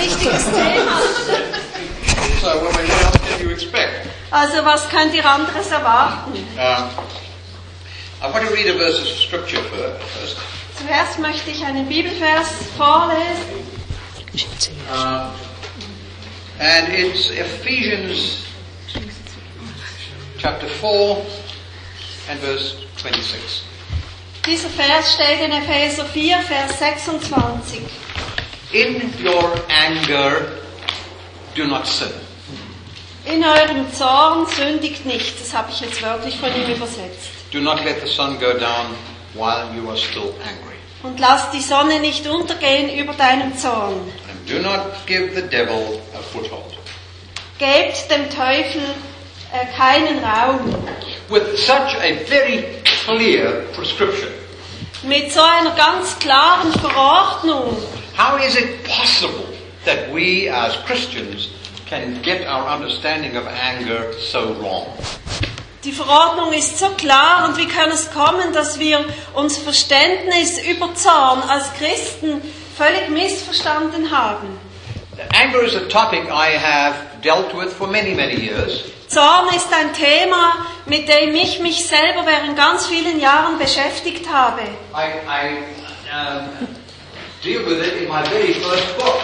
wichtiges Thema. So, what else can you expect? Also was könnt ihr anderes erwarten? I want to read a verse of scripture fir- first. Zuerst möchte ich einen Bibelvers vorlesen. Uh, and it's Ephesians chapter 4 and verse 26. Dieser Vers steht in Epheser 4, Vers 26. In your anger, do not sin. In eurem Zorn sündigt nicht. Das habe ich jetzt wörtlich von ihm übersetzt. Do not let the sun go down while you are still angry. Und lass die Sonne nicht untergehen über deinem Zorn. And do not give the devil a foothold. Gebt dem Teufel äh, keinen Raum. With such a very clear prescription, Mit so einer ganz klaren Verordnung. How is it possible that we as Christians can get our understanding of anger so wrong? Die Verordnung ist so klar und wie kann es kommen, dass wir unser Verständnis über Zorn als Christen völlig missverstanden haben? Anger is a topic I have dealt with for many, many years. Zorn ist ein Thema, mit dem ich mich selber während ganz vielen Jahren beschäftigt habe. I, I um, deal with it in my very first book,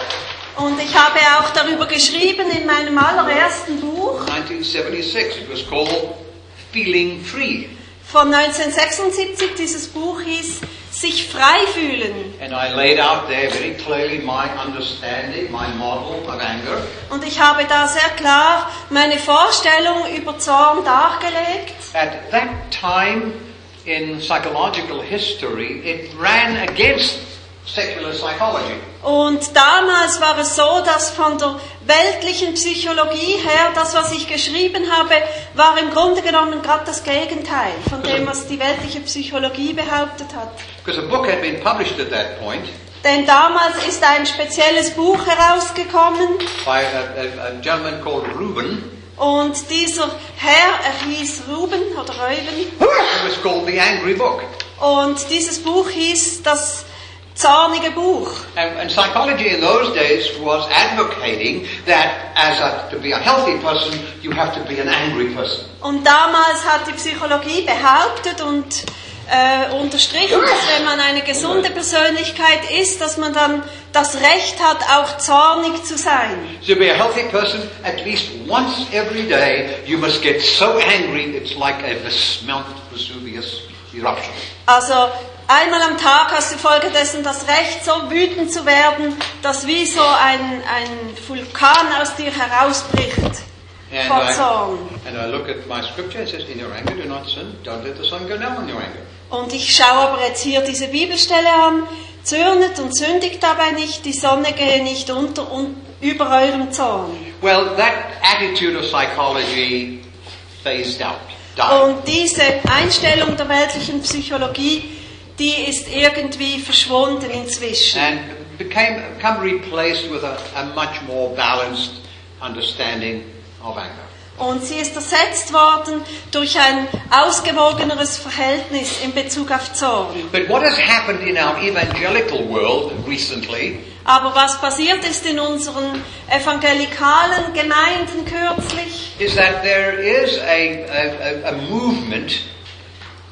Und ich habe auch darüber geschrieben in meinem allerersten Buch 1976. It was called Feeling Free. von 1976. Dieses Buch hieß Sich frei fühlen. And I laid out there very clearly my understanding, my model of anger. Und ich habe da sehr klar meine Vorstellung über Zorn dargelegt. At that time in psychological history, it ran against. Und damals war es so, dass von der weltlichen Psychologie her, das, was ich geschrieben habe, war im Grunde genommen gerade das Gegenteil von dem, was die weltliche Psychologie behauptet hat. Because a book had been published at that point Denn damals ist ein spezielles Buch herausgekommen by a, a, a gentleman called Reuben. und dieser Herr, er hieß Ruben oder Reuben It was called The Angry Book. und dieses Buch hieß das zornige Buch. And, and psychology in those days was advocating that as a, to be a healthy person, you have to be an angry person. Und damals hat die Psychologie behauptet und äh, unterstrichen, dass wenn man eine gesunde Persönlichkeit ist, dass man dann das Recht hat, auch zornig zu sein. To be a healthy person, at least once every day, you must get so angry it's like a Mount Vesuvius eruption. Also einmal am Tag hast du folgedessen das Recht, so wütend zu werden, dass wie so ein, ein Vulkan aus dir herausbricht And vor Zorn. and I look at my scripture, it says, In your anger, do not sin. Don't let the sun go down in your anger. Und ich schaue aber jetzt hier diese Bibelstelle an. Zürnet und sündigt dabei nicht, die Sonne gehe nicht unter und über eurem Zorn. Well, that attitude of psychology phased out, died. Und diese Einstellung der weltlichen Psychologie, die ist irgendwie verschwunden inzwischen. and became become replaced with a, a much more balanced understanding of anger. Und sie ist ersetzt worden durch ein ausgewogeneres Verhältnis in Bezug auf Zorn. But what has happened in our evangelical world recently Aber was passiert ist in unseren evangelikalen Gemeinden kürzlich, is that there is a, a, a, a movement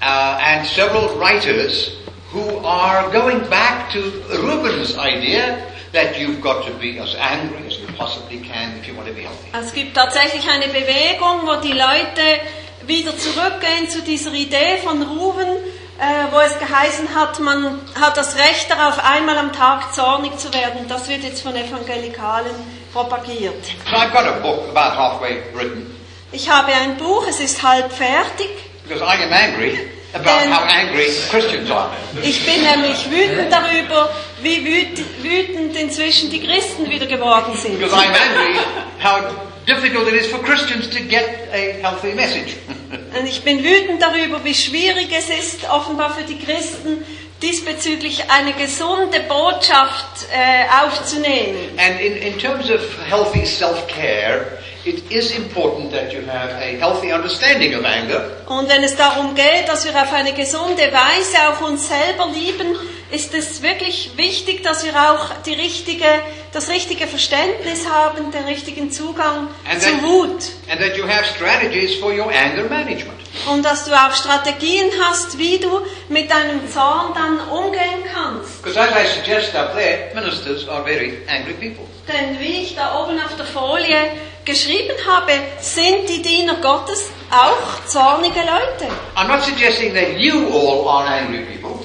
uh, and several writers who are going back to Reuben's idea that you've got to be as angry as you possibly can if you want to be healthy. es gibt tatsächlich eine Bewegung, wo die Leute wieder zurückgehen zu dieser Idee von Ruben, äh, wo es geheißen hat, man hat das Recht darauf, einmal am Tag zornig zu werden. Das wird jetzt von Evangelikalen propagiert. So I've got a book about halfway written Ich habe ein Buch, es ist halb fertig. Because I am angry about Then- how angry Christians are. Ich bin nämlich wütend darüber, wie wüt- wütend inzwischen die Christen wieder geworden sind. Because I'm angry how difficult it is for Christians to get a healthy message. Und ich bin wütend darüber, wie schwierig es ist, offenbar für die Christen, diesbezüglich eine gesunde Botschaft äh, aufzunehmen. and in, in terms of healthy self-care, it is important that you have a healthy understanding of anger Und wenn es darum geht, dass wir auf eine gesunde Weise auch uns selber lieben, ist es wirklich wichtig, dass wir auch die richtige, das richtige Verständnis haben, den richtigen Zugang And zur that- Wut. And that you have strategies for your anger management. Und dass du auch Strategien hast, wie du mit deinem Zorn dann umgehen kannst. Because as I suggest up there, ministers are very angry people. Denn wie ich da oben auf der Folie geschrieben habe, sind die Diener Gottes auch zornige Leute. I'm not suggesting that you all are angry people.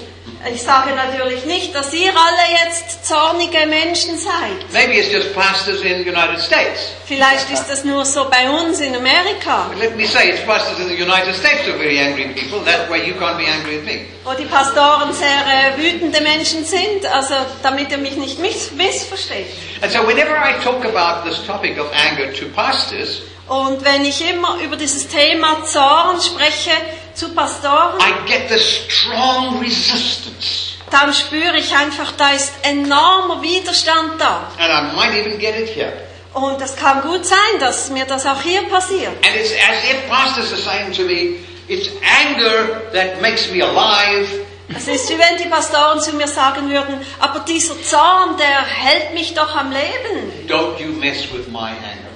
Ich sage natürlich nicht, dass ihr alle jetzt zornige Menschen seid. Maybe it's just pastors in the United States. Vielleicht ist das nur so bei uns in Amerika, But let me say, it's pastors in the United States who are very angry people. That way you can't be angry at me. wo die Pastoren sehr äh, wütende Menschen sind, also damit ihr mich nicht miss missversteht. And so whenever I talk about this topic of anger to pastors, Und wenn ich immer über dieses Thema Zorn spreche zu Pastoren, I get this strong resistance. dann spüre ich einfach, da ist enormer Widerstand da. And I might even get it here. Und es kann gut sein, dass mir das auch hier passiert. And it's as if pastors are saying to me, it's anger that makes me alive. Es ist wie wenn die Pastoren zu mir sagen würden, aber dieser Zorn, der hält mich doch am Leben. Don't you mess with my anger.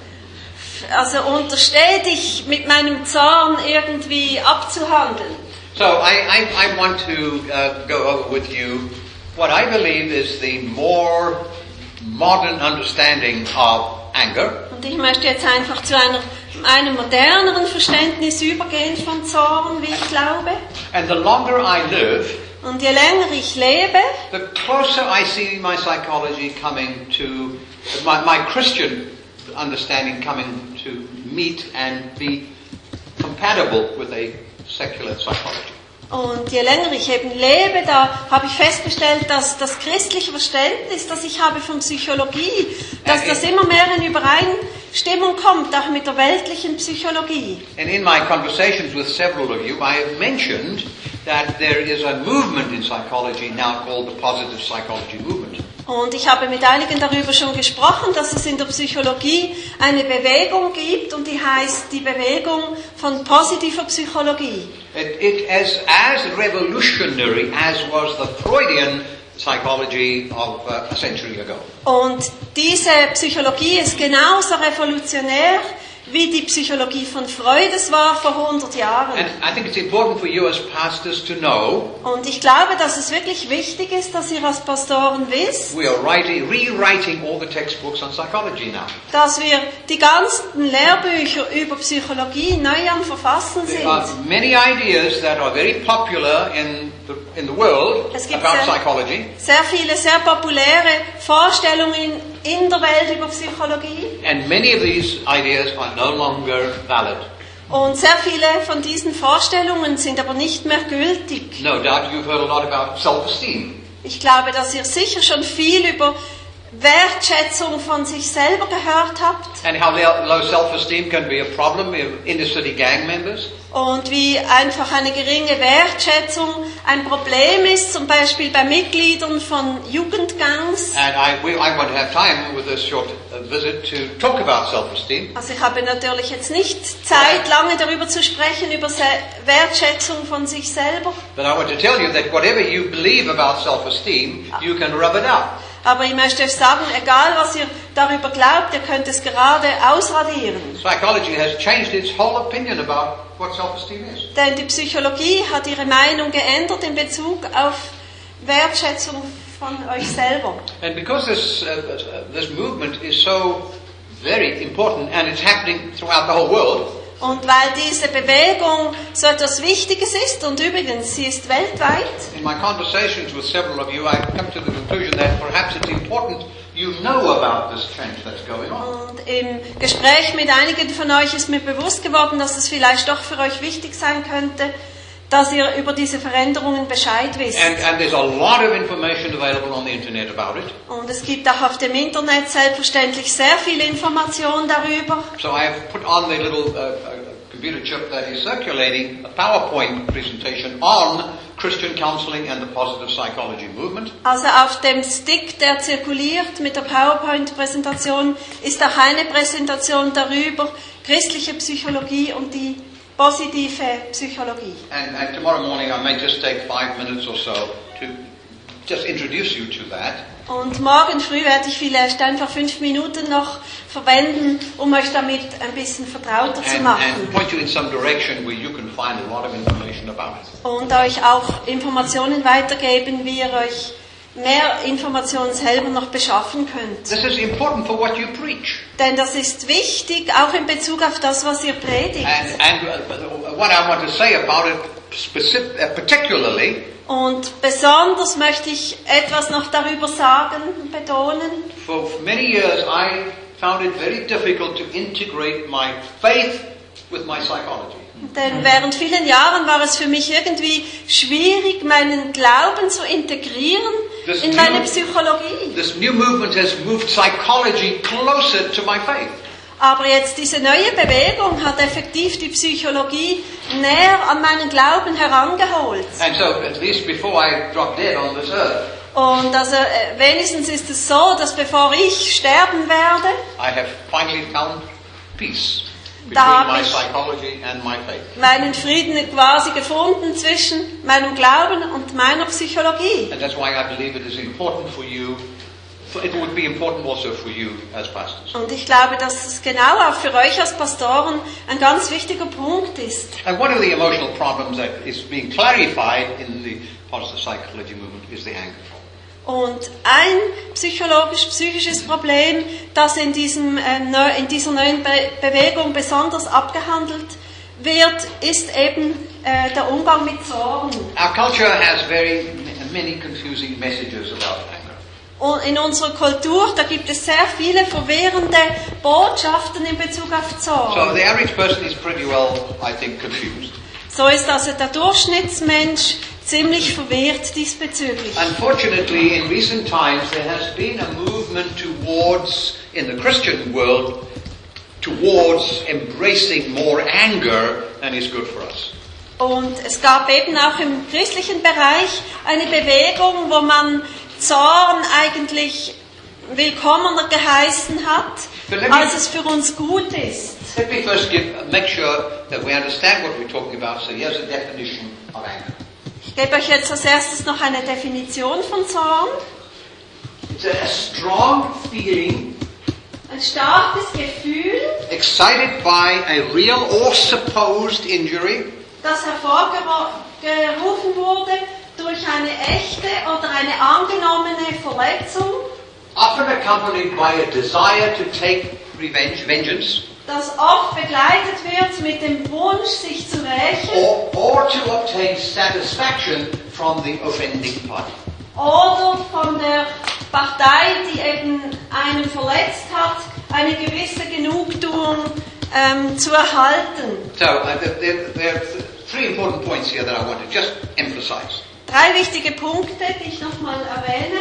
Also untersteh dich mit meinem Zorn irgendwie abzuhandeln. So I, I, I want to uh, go over with you what I believe is the more modern understanding of anger. Und ich möchte jetzt einfach zu einer, einem moderneren Verständnis übergehen von Zorn, wie ich glaube. And the longer I live, Und je länger ich lebe, the closer I see my psychology coming to, my, my Christian understanding coming to meet and be compatible with a secular psychology. Und je länger ich eben lebe, da habe ich festgestellt, dass das christliche Verständnis, das ich habe von Psychologie, dass das immer mehr in Übereinstimmung kommt, auch mit der weltlichen Psychologie. And in my conversations with several of you, I have mentioned that there is a movement in psychology now called the positive psychology movement. Und ich habe mit einigen darüber schon gesprochen, dass es in der Psychologie eine Bewegung gibt und die heißt die Bewegung von positiver Psychologie. It, it is as revolutionary as was the Freudian psychology of uh, a century ago. Und diese Psychologie ist genauso revolutionär wie die Psychologie von Freud es war vor 100 Jahren. And I think it's important for you as pastors to know Und ich glaube, dass es wirklich wichtig ist, dass ihr als Pastoren wisst, we are writing, rewriting all the textbooks on psychology now. dass wir die ganzen Lehrbücher über Psychologie neu am Verfassen There are sind. many ideas that are very popular in in the world Es gibt about sehr- psychology, Sehr viele sehr populäre Vorstellungen in der Welt über Psychologie. and many of these ideas are no longer valid. Und sehr viele von diesen Vorstellungen sind aber nicht mehr gültig. No doubt you've heard a lot about self-esteem. Ich glaube, dass ihr sicher schon viel über Wertschätzung von sich selber gehört habt And how low self-esteem can be a problem in inner city gang members. und wie einfach eine geringe Wertschätzung ein Problem ist, zum Beispiel bei Mitgliedern von Jugendgangs. And I, we, I won't have time with this short uh, visit to talk about self-esteem. Also ich habe natürlich jetzt nicht Zeit, lange darüber zu sprechen, über Wertschätzung von sich selber. But I want to tell you that whatever you believe about self-esteem, you can rub it out. Aber ich möchte euch sagen, egal was ihr darüber glaubt, ihr könnt es gerade ausradieren. Psychology has changed its whole opinion about what self-esteem is. Denn die Psychologie hat ihre Meinung geändert in Bezug auf Wertschätzung von euch selber. And because this, uh, uh, this movement is so very important and it's happening throughout the whole world, Und weil diese Bewegung so etwas Wichtiges ist, und übrigens, sie ist weltweit, in my conversations with several of you, I've come to the conclusion that perhaps it's important you know about this change that's going on. und im Gespräch mit einigen von euch ist mir bewusst geworden, dass es vielleicht doch für euch wichtig sein könnte, dass ihr über diese Veränderungen Bescheid wisst. And, and there's a lot of information available on the internet about it. Und es gibt auch auf dem Internet selbstverständlich sehr viel Information darüber. So I have put on the little uh, uh, computer chip that is circulating a PowerPoint presentation on Christian counseling and the positive psychology movement. Also auf dem Stick, der zirkuliert mit der PowerPoint-Präsentation, ist auch eine Präsentation darüber, christliche Psychologie und die positive Psychologie. And, and tomorrow morning I may just take five minutes or so to just introduce you to that. Und morgen früh werde ich vielleicht einfach fünf Minuten noch verwenden, um euch damit ein bisschen vertrauter zu machen. Und euch auch Informationen weitergeben, wie ihr euch mehr Informationen selber noch beschaffen könnt. This is important for what you preach. Denn das ist wichtig, auch in Bezug auf das, was ihr predigt. And, and uh, what I want to say about it specific, uh, particularly, Und besonders möchte ich etwas noch darüber sagen, betonen. for many years I found it very difficult to integrate my faith with my psychology. Denn während vielen Jahren war es für mich irgendwie schwierig, meinen Glauben zu integrieren Das in New- meine Psychologie. This new movement has moved psychology closer to my faith. Aber jetzt diese neue Bewegung hat effektiv die Psychologie näher an meinen Glauben herangeholt. And so, at least before I drop dead on this earth, Und also äh, wenigstens ist es so, dass bevor ich sterben werde, I have finally found peace Da hab my ich- meinen Frieden quasi gefunden zwischen meinem Glauben und meiner Psychologie. And that's why I believe it is important for you, it would be important also for you as pastors. Und ich glaube, dass es genau auch für euch als Pastoren ein ganz wichtiger Punkt ist. And one of the emotional problems that is being clarified in the positive psychology movement is the anger problem. Und ein psychologisch-psychisches Problem, das in, diesem, äh, in dieser neuen Be Bewegung besonders abgehandelt wird, ist eben äh, der Umgang mit Zorn. Our culture has very many confusing messages about anger. Und in unserer Kultur, da gibt es sehr viele verwirrende Botschaften in Bezug auf So Zorn. the average person is pretty well, I think, confused. So ist also der Durchschnittsmensch ziemlich verwirrt diesbezüglich. Unfortunately, in recent times, there has been a movement towards, in the Christian world, towards embracing more anger than is good for us. Und es gab eben auch im christlichen Bereich eine Bewegung, wo man Zorn eigentlich willkommener geheißen hat, But let me- als es für uns gut ist. Let me first give, make sure that we understand what we're talking about. So here's a definition of anger. Ich gebe euch jetzt als erstes noch eine Definition von Zorn. It's a strong feeling Ein starkes Gefühl, excited by a real or supposed injury das hervorgerufen wurde durch eine echte oder eine angenommene Verletzung, often accompanied by a desire to take revenge, vengeance, das oft begleitet wird mit dem Wunsch, sich zu rächen. or, or to obtain satisfaction from the offending party. oder von der Partei, die eben einen verletzt hat, eine gewisse Genugtuung ähm, zu erhalten. So uh, there, there, are th- three important points here that I want to just emphasize. Drei wichtige Punkte, die ich nochmal erwähne.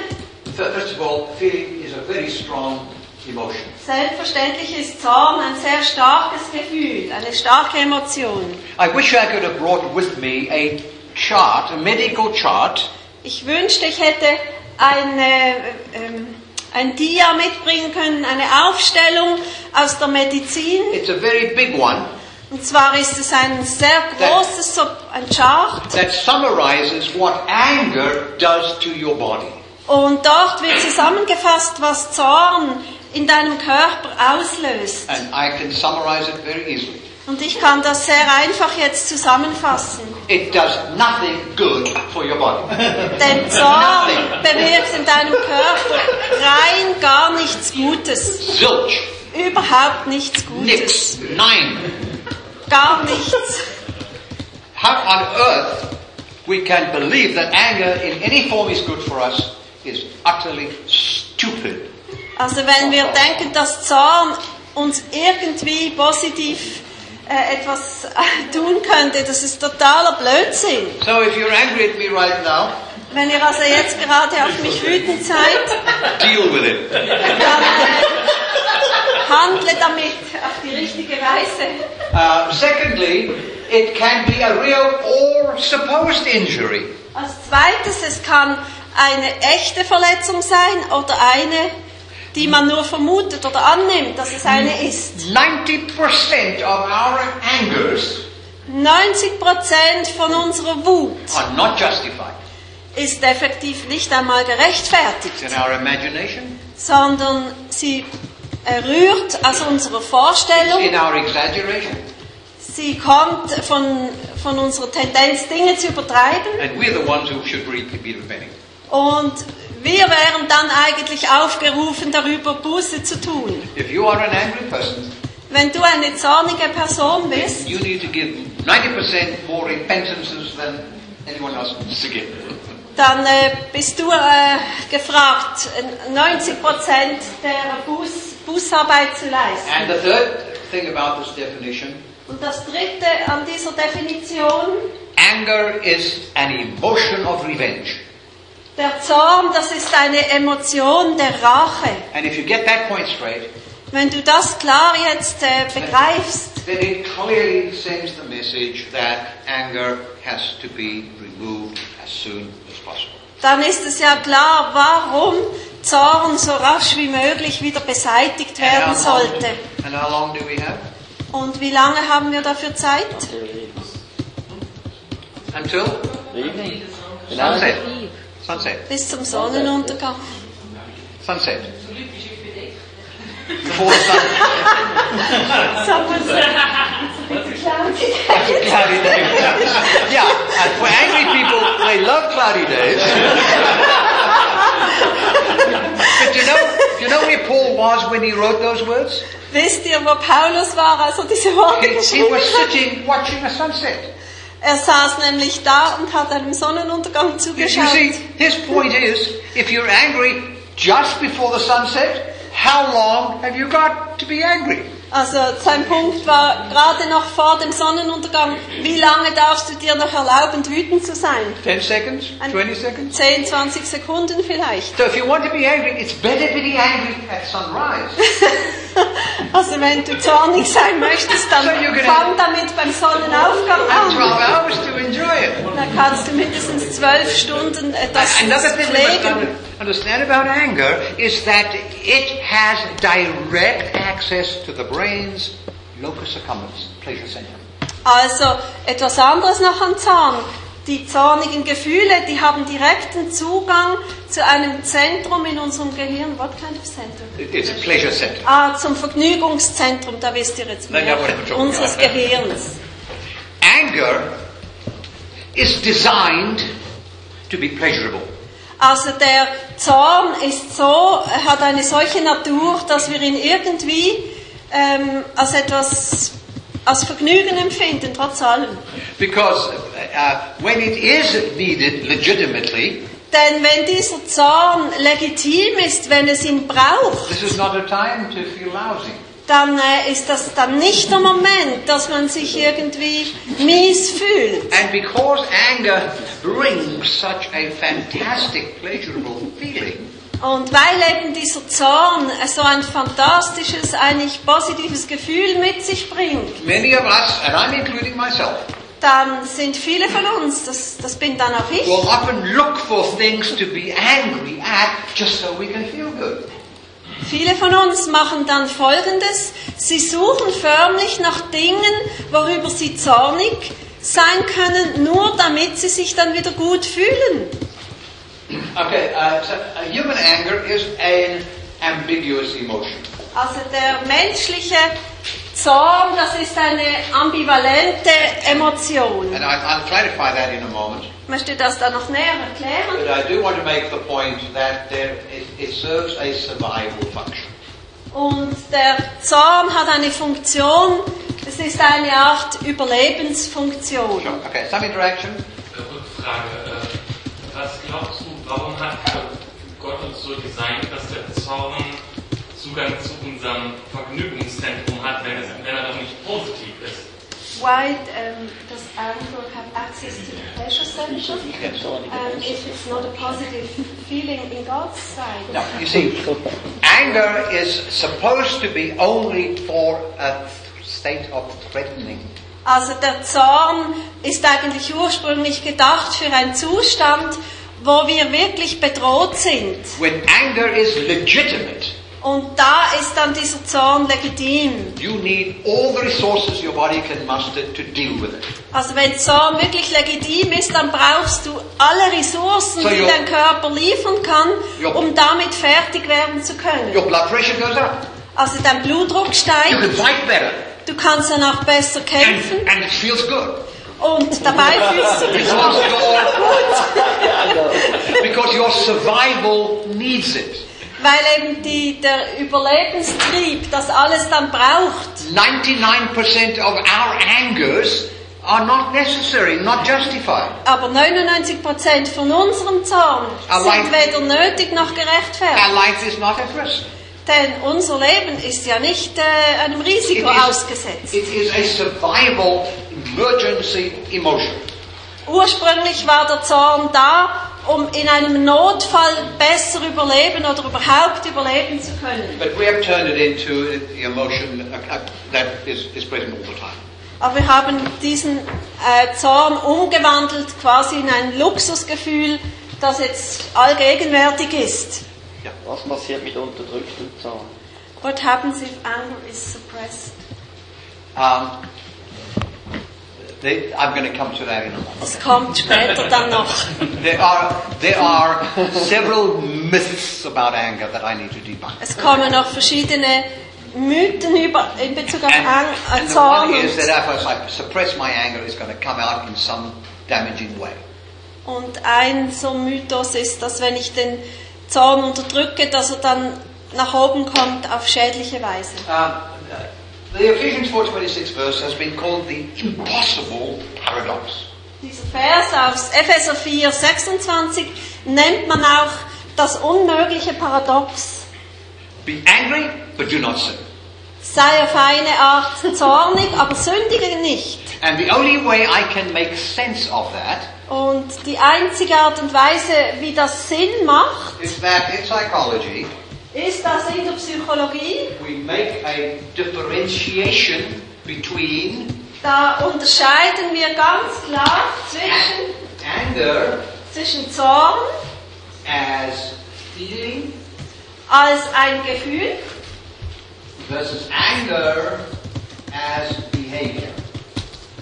Fir- First of all, feeling is a very strong emotion. Selbstverständlich ist Zorn ein sehr starkes Gefühl, eine starke Emotion. I wish I could have brought with me a chart, a medical chart, Ich wünschte, ich hätte eine, ähm, ein Dia mitbringen können, eine Aufstellung aus der Medizin. it's a very big one, Und zwar ist es ein sehr großes, so ein Chart. that summarizes what anger does to your body. Und dort wird zusammengefasst, was Zorn in deinem Körper auslöst. And I can summarize it very easily. Und ich kann das sehr einfach jetzt zusammenfassen. It does nothing good for your body. Denn Zorn bewirkt in deinem Körper rein gar nichts Gutes. Zilch. Überhaupt nichts Gutes. Nix. Nine. Gar nichts. How on earth we can believe that anger in any form is good for us is utterly stupid. Also wenn wir denken, dass Zorn uns irgendwie positiv äh, etwas äh, tun könnte, das ist totaler Blödsinn. So if you're angry at me right now, Wenn ihr also jetzt gerade auf mich wütend seid, deal with it. dann äh, handle damit auf die richtige Weise. Uh, secondly, it can be a real or supposed injury. Als zweites, es kann eine echte Verletzung sein oder eine, die man nur vermutet oder annimmt, dass es eine ist. 90% of our angers 90 Prozent von unserer Wut are not justified. ist effektiv nicht einmal gerechtfertigt, It's in our imagination. sondern sie rührt aus unserer It's Vorstellung. in our exaggeration. Sie kommt von, von unserer Tendenz, Dinge zu übertreiben. And we're the ones who should be repenting. Und wir wären dann eigentlich aufgerufen, darüber Buße zu tun. If you are an angry person, Wenn du eine zornige Person bist, you need to give 90% more repentances than anyone else needs to give. dann äh, bist du äh, gefragt, äh, 90 Prozent der Buß, Bußarbeit zu leisten. And the third thing about this definition, Und das dritte an dieser Definition, anger is an emotion of revenge. Der Zorn, das ist eine Emotion der Rache. And if you get that point straight, Wenn du das klar jetzt äh, begreifst, then it clearly sends the message that anger has to be removed as soon as possible. dann ist es ja klar, warum Zorn so rasch wie möglich wieder beseitigt werden And how long- sollte. and how long do we have? Und wie lange haben wir dafür Zeit? Until Evening. sunset. Sunset. Bis zum Sonnenuntergang. Sunset. Before the sun. Someone said, cloudy day. yeah, and for angry people, they love cloudy days. but you know, you know where Paul was when he wrote those words? Wisst ihr, wo Paulus war, als er diese Worte He, he was sitting watching a sunset. Er saß nämlich da und hat einem Sonnenuntergang You, you see, his point is, if you're angry just before the sunset, how long have you got to be angry? Also sein Punkt war gerade noch vor dem Sonnenuntergang, wie lange darfst du dir noch erlauben, wütend zu sein? 10 seconds? Ein- 20 seconds? 10, 20 Sekunden vielleicht. So if you want to be angry, it's better to be angry at sunrise. Also wenn du zornig sein möchtest, dann So fang damit beim Sonnenaufgang And 12 an. hours to enjoy it. Dann kannst du mindestens zwölf Stunden etwas must pflegen. Under- understand about anger is that it has direct access to the brain's locus accumbens, pleasure center. Also etwas anderes noch an Zorn. Die zornigen Gefühle, die haben direkten Zugang zu einem Zentrum in unserem Gehirn. What kind of center? It- It's a pleasure center. Ah, zum Vergnügungszentrum, da wisst ihr jetzt mehr, unseres. Gehirns. Anger is designed to be pleasurable. Also der Zorn ist so, hat eine solche Natur, dass wir ihn irgendwie ähm, als etwas, als Vergnügen empfinden, trotz allem. Because uh, when it is needed legitimately, Denn wenn dieser Zorn legitim ist, wenn es ihn braucht, this is not a time to feel lousy. Dann äh, ist das dann nicht der Moment, dass man sich irgendwie mies fühlt. And because anger brings such a fantastic, pleasurable feeling, Und weil eben dieser Zorn äh, so ein fantastisches, eigentlich positives Gefühl mit sich bringt, many of us, and I'm including myself, dann sind viele von uns, das, das bin dann auch ich, will often look for things to be angry at just so we can feel good. Viele von uns machen dann Folgendes, sie suchen förmlich nach Dingen, worüber sie zornig sein können, nur damit sie sich dann wieder gut fühlen. Okay, uh, so uh, human anger is an ambiguous emotion. Also der menschliche Zorn, das ist eine ambivalente Emotion. And I, I'll clarify that in a moment. Ich möchte das dann noch näher erklären. But I do want to make the point that there, it, it serves a survival function. Und der Zorn hat eine Funktion, es ist eine Art Überlebensfunktion. Sure. Okay, some interaction. Rückfrage. äh, Was glaubst du, warum hat Gott uns so designt, dass der Zorn Zugang zu unserem Vergnügungszentrum hat, wenn, es, wenn er doch nicht positiv ist? Why um, does anger have access to the pleasure center um, if it's not a positive feeling in God's side? Now, you see, anger is supposed to be only for a state of threatening. Also der Zorn ist eigentlich ursprünglich gedacht für einen Zustand, wo wir wirklich bedroht sind. When anger is legitimate, Und da ist dann dieser Zorn legitim. You need all the resources your body can muster to deal with it. Also wenn Zorn wirklich legitim ist, dann brauchst du alle Ressourcen, So die your- dein Körper liefern kann, Your- um damit fertig werden zu können. Your blood pressure goes up. Also dein Blutdruck You steigt, can fight better. du kannst danach besser kämpfen And, and it feels good. und dabei fühlst du dich auch your, because your survival needs it. Weil eben die, der Überlebenstrieb das alles dann braucht. 99% of our angers are not necessary, not justified. Aber 99% von unserem Zorn Allein- sind weder nötig noch Our gerechtfertigt. life is not at risk. Denn unser Leben ist ja nicht äh, einem Risiko It is- ausgesetzt. It is a survival emergency emotion. Ursprünglich war der Zorn da, um in einem Notfall besser überleben oder überhaupt überleben zu können. But we have turned it into the emotion that is, is present all the time. Aber wir haben diesen äh, Zorn umgewandelt quasi in ein Luxusgefühl, das jetzt allgegenwärtig ist. Was passiert mit unterdrücktem Zorn? What happens if anger is suppressed? Um, they, I'm going to come to that in a moment. Es kommt später dann noch. There are, there are several myths about anger that I need to debunk. Es kommen noch verschiedene Mythen über, in Bezug auf And, Ang äh, and the Zorn. one is Und, that if I suppress my anger, it's going to come out in some damaging way. und ein so Mythos ist, dass wenn ich den Zorn unterdrücke, dass er dann nach oben kommt auf schädliche Weise. Um, the Ephesians 4.26 verse has been called the impossible paradox. Dieser Vers aus Epheser 4, 26 nennt man auch das unmögliche Paradox. Be angry, but do not sin. Sei auf eine Art zornig, aber sündige nicht. And the only way I can make sense of that Und die einzige Art und Weise, wie das Sinn macht, is that in psychology, ist, dass in der Psychologie we make a differentiation between Da unterscheiden wir ganz klar zwischen, an- anger zwischen Zorn as feeling als ein Gefühl versus anger as behavior.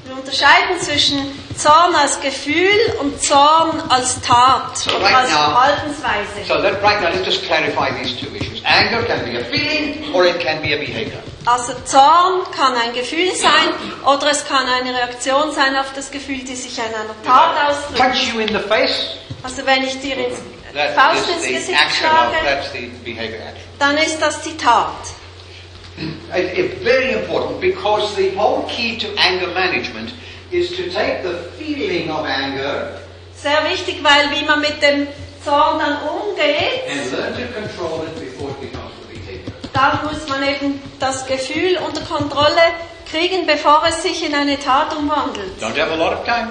Wir unterscheiden zwischen Zorn als Gefühl und Zorn als Tat So oder right als now- Verhaltensweise. So let, right now let's just clarify these two issues. Anger can be a feeling or it can be a behavior. Also Zorn kann ein Gefühl sein oder es kann eine Reaktion sein auf das Gefühl, die sich in einer Tat ausdrückt. Punch you in the face, Also wenn ich dir ins that Faust ins Gesicht schlage, dann ist das die Tat. It- It's very important because the whole key to anger management is to take the feeling of anger Sehr wichtig, weil wie man mit dem Zorn dann umgeht, and learn to control it before it becomes a behavior. dann muss man eben das Gefühl unter Kontrolle kriegen, bevor es sich in eine Tat umwandelt. Don't have a lot of time.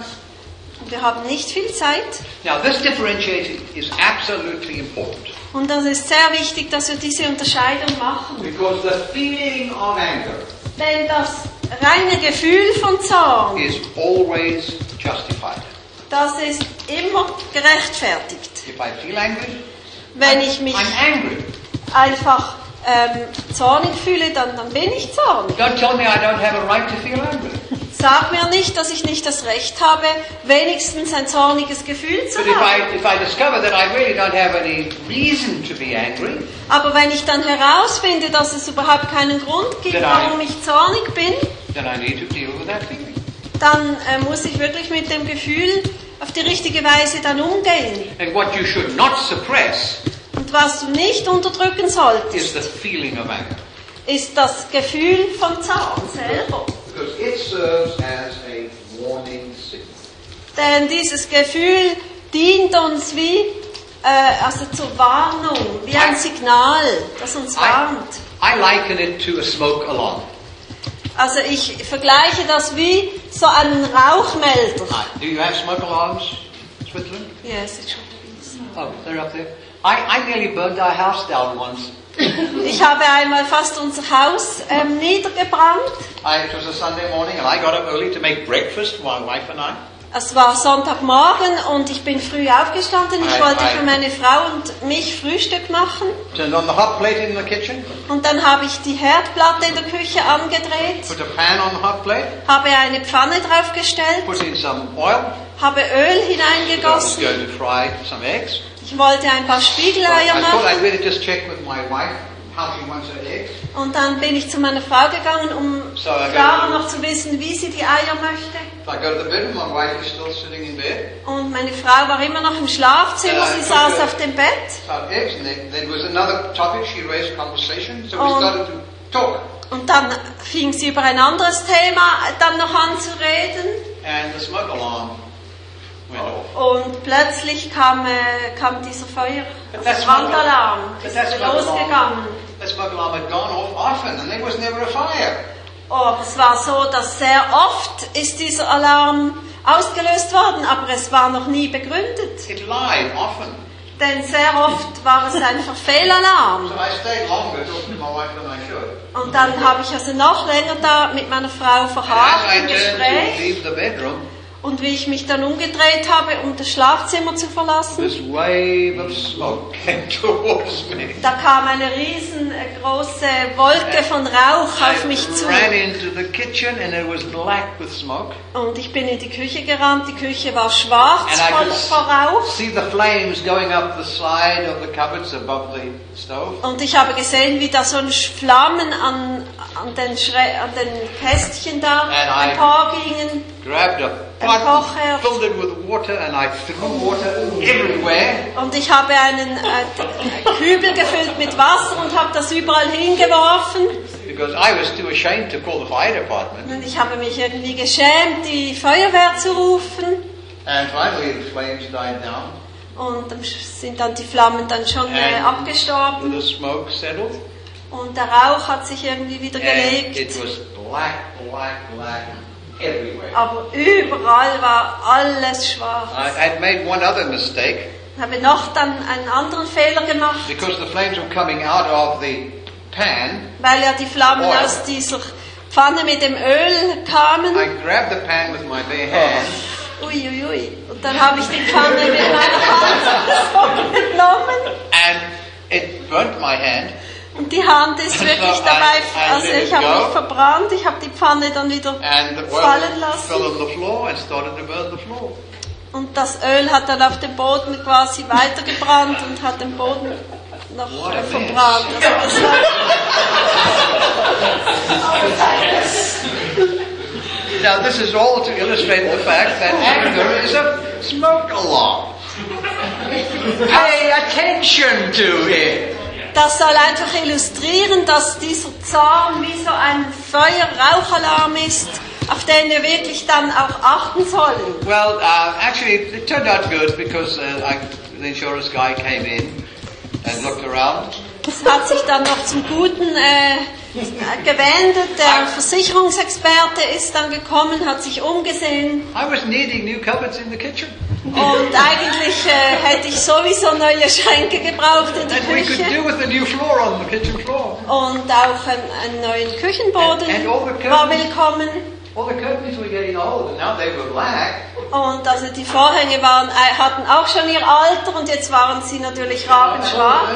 Und wir haben nicht viel Zeit Now this differentiating is absolutely important und das ist sehr wichtig, dass wir diese Unterscheidung machen. because the feeling of anger Denn das reine Gefühl von Zorn, is always justified. das ist immer gerechtfertigt. If I feel angry, Wenn ich mich I'm angry. einfach ähm, zornig fühle, dann, dann bin ich zornig. Don't tell me I don't have a right to feel angry. Sag mir nicht, dass ich nicht das Recht habe, wenigstens ein zorniges Gefühl zu But haben. I, if I discover that I really don't have any reason to be angry, Aber wenn ich dann herausfinde, dass es überhaupt keinen Grund gibt, I- warum ich zornig bin, then I need to deal with that feeling. dann äh, muss ich wirklich mit dem Gefühl auf die richtige Weise dann umgehen. And what you should not suppress Und was du nicht unterdrücken is solltest, the feeling of anger. ist das Gefühl vom Zorn selber. Because it serves as a warning signal. Denn dieses Gefühl dient uns wie, äh, also zur Warnung, wie ein Signal, das uns I, warnt. I liken it to a smoke alarm. Also ich vergleiche das wie so einen Rauchmelder. Do you have smoke alarms in Switzerland? Yes, it should be so. Oh, they're up there. I, I nearly burned our house down once. Ich habe einmal fast unser Haus ähm, niedergebrannt. I, it was a Sunday morning and I got up early to make breakfast, my wife and I. Es war Sonntagmorgen und ich bin früh aufgestanden. Ich Ei, wollte ei. für meine Frau und mich Frühstück machen. Turned on the hot plate in the kitchen. Und dann habe ich die Herdplatte in der Küche angedreht, Put a pan on the hot plate. habe eine Pfanne draufgestellt, Put in some oil. habe Öl I hineingegossen. going to fry some eggs. Ich wollte ein paar I Spiegeleier thought I'd machen. better just check with my wife Und dann bin ich zu meiner Frau gegangen, um So, got- noch zu wissen, wie sie die Eier möchte. Und meine Frau war immer noch im Schlafzimmer, sie saß auf dem Bett. Oh. Und dann fing sie über ein anderes Thema dann noch an zu reden. Und plötzlich kam, äh, kam dieser Feuer, Brandalarm, not- ist losgegangen. The smoke alarm had gone off often, and there was never a fire. Aber es war so, dass sehr oft ist dieser Alarm ausgelöst worden, aber es war noch nie begründet. It lied often. Denn sehr oft war es einfach Fehlalarm. So I stayed longer talking to my wife than I should. Und dann habe ich also noch länger da mit meiner Frau verharrt im Gespräch. Und wie ich mich dann umgedreht habe, um das Schlafzimmer zu verlassen, this wave of smoke came towards me. da kam eine riesengroße Wolke von Rauch auf mich zu. Und ich bin in die Küche gerannt. Die Küche war schwarz voll vor Rauch. Und ich habe gesehen, wie da so ein Flammen an, an, den, Schre an den Kästchen da emporgingen. Filled it with water, and I threw water everywhere. Und ich habe einen äh, Kübel gefüllt mit Wasser und habe das überall hingeworfen. Because I was too ashamed to call the fire department. Und ich habe mich irgendwie geschämt, die Feuerwehr zu rufen. And finally the flames died down. Und dann sind dann die Flammen dann schon äh, And abgestorben. the smoke settled. Und der Rauch hat sich irgendwie wieder And gelegt. it was black, black, black everywhere. Aber überall war alles schwarz. I had made one other mistake habe noch dann einen anderen Fehler gemacht, because the flames were coming out of the pan. weil ja die Flammen Oil. aus dieser Pfanne mit dem Öl kamen. I grabbed the pan with my bare hand Uiuiui. Ui, ui. Und dann habe ich die Pfanne mit meiner Hand so genommen. and it burnt my hand. Und die Hand ist wirklich dabei, I also ich habe mich verbrannt, ich habe die Pfanne dann wieder fallen lassen. Und das Öl hat dann auf dem Boden quasi weitergebrannt und hat den Boden noch What verbrannt. Also Now this is all to illustrate the fact that anger is a smoke alarm. Pay attention to it. Das soll einfach illustrieren, dass dieser Zorn wie so ein Feuer-Rauchalarm ist, auf den wir wirklich dann auch achten sollen. Well, uh, actually, it turned out good because uh, I, the insurance guy came in and looked around. Es hat sich dann noch zum Guten äh, gewendet. Der Versicherungsexperte ist dann gekommen, hat sich umgesehen I was needing new cupboards in the kitchen. und eigentlich äh, hätte ich sowieso neue Schränke gebraucht in der Küche do with a new floor on the kitchen floor. und auch einen, einen neuen Küchenboden And- and war willkommen. All the curtains were getting old and now they were black. Und also die Vorhänge waren, äh, hatten auch schon ihr Alter und jetzt waren sie natürlich rabenschwarz.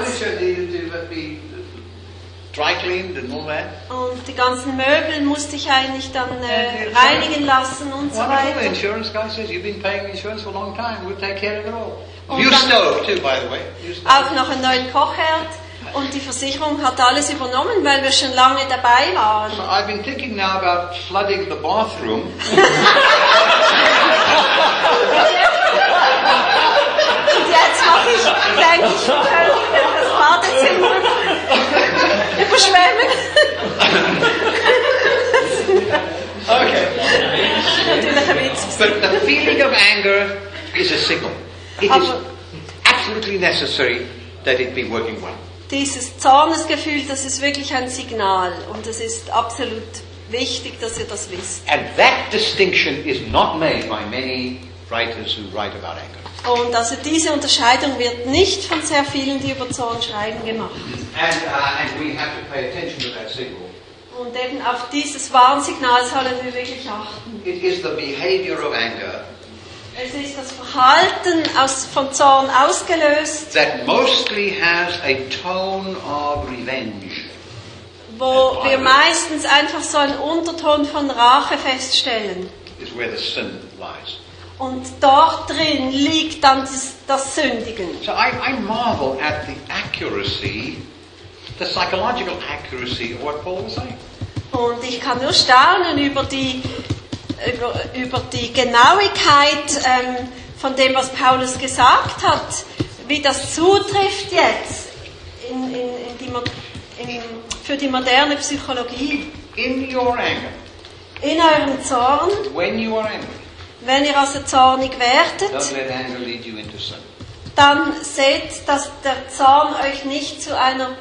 Und die ganzen Möbel musste ich eigentlich dann äh, reinigen lassen und so weiter. insurance guy says, you've been paying insurance for a long time. We'll take care of it all. New dann- stove too, by the way. New stove. Auch noch einen neuen Kochherd. Und die Versicherung hat alles übernommen, weil wir schon lange dabei waren. So I've been thinking now about flooding the bathroom Und jetzt mache ich, denke ich, das Badezimmer überschwemmen. Okay. Natürlich ein Witz. But the feeling of anger is a signal. It is absolutely necessary that it be working well. Dieses Zornesgefühl, das ist wirklich ein Signal. Und es ist absolut wichtig, dass ihr das wisst. And that distinction is not made by many writers who write about anger. Und also diese Unterscheidung wird nicht von sehr vielen, die über Zorn schreiben, gemacht. And, uh, and we have to pay attention to that signal. Und eben auf dieses Warnsignal sollen wir wirklich achten. It is the behavior of anger Es ist das Verhalten aus, vom Zorn ausgelöst, that mostly has a tone of revenge. wo wir meistens einfach so einen Unterton von Rache feststellen. Is where the sin lies. Und dort drin liegt dann das, das Sündigen. So I, I marvel at the accuracy, the psychological accuracy of what Paul was saying. Und ich kann nur staunen über die, über, über die Genauigkeit ähm, von dem, was Paulus gesagt hat, wie das zutrifft jetzt in, in, in die, für die moderne Psychologie. In your anger, In eurem Zorn, when you are angry, wenn ihr also zornig werdet, dann seht, dass der Zorn euch nicht zu einer,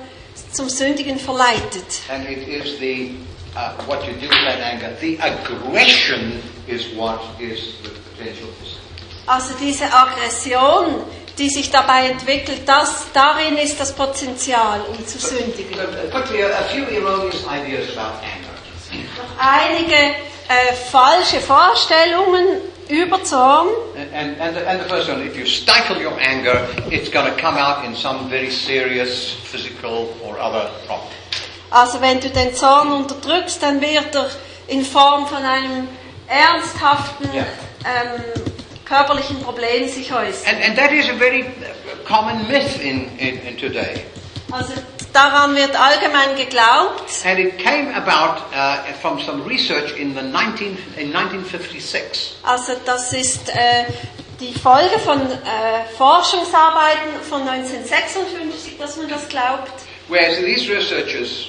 zum Sündigen verleitet. And it is the uh, what you do with that anger. The aggression is what is the potential for sin. Also diese Aggression, die sich dabei entwickelt, das, darin ist das Potenzial, um zu sündigen. So, quickly, a, a few erroneous ideas about anger. Noch einige äh, falsche Vorstellungen über Zorn. And, and, and, the, and the first one, if you stifle your anger, it's going to come out in some very serious physical or other problem. Also wenn du den Zorn unterdrückst, dann wird er in Form von einem ernsthaften Ja. ähm, körperlichen Problem sich äußern. And, and that is a very common myth in, in, in today. Also daran wird allgemein geglaubt. And it came about uh, from some research in, the 19, in 1956. Also das ist äh, die Folge von äh, Forschungsarbeiten von 1956, dass man das glaubt. Whereas these researchers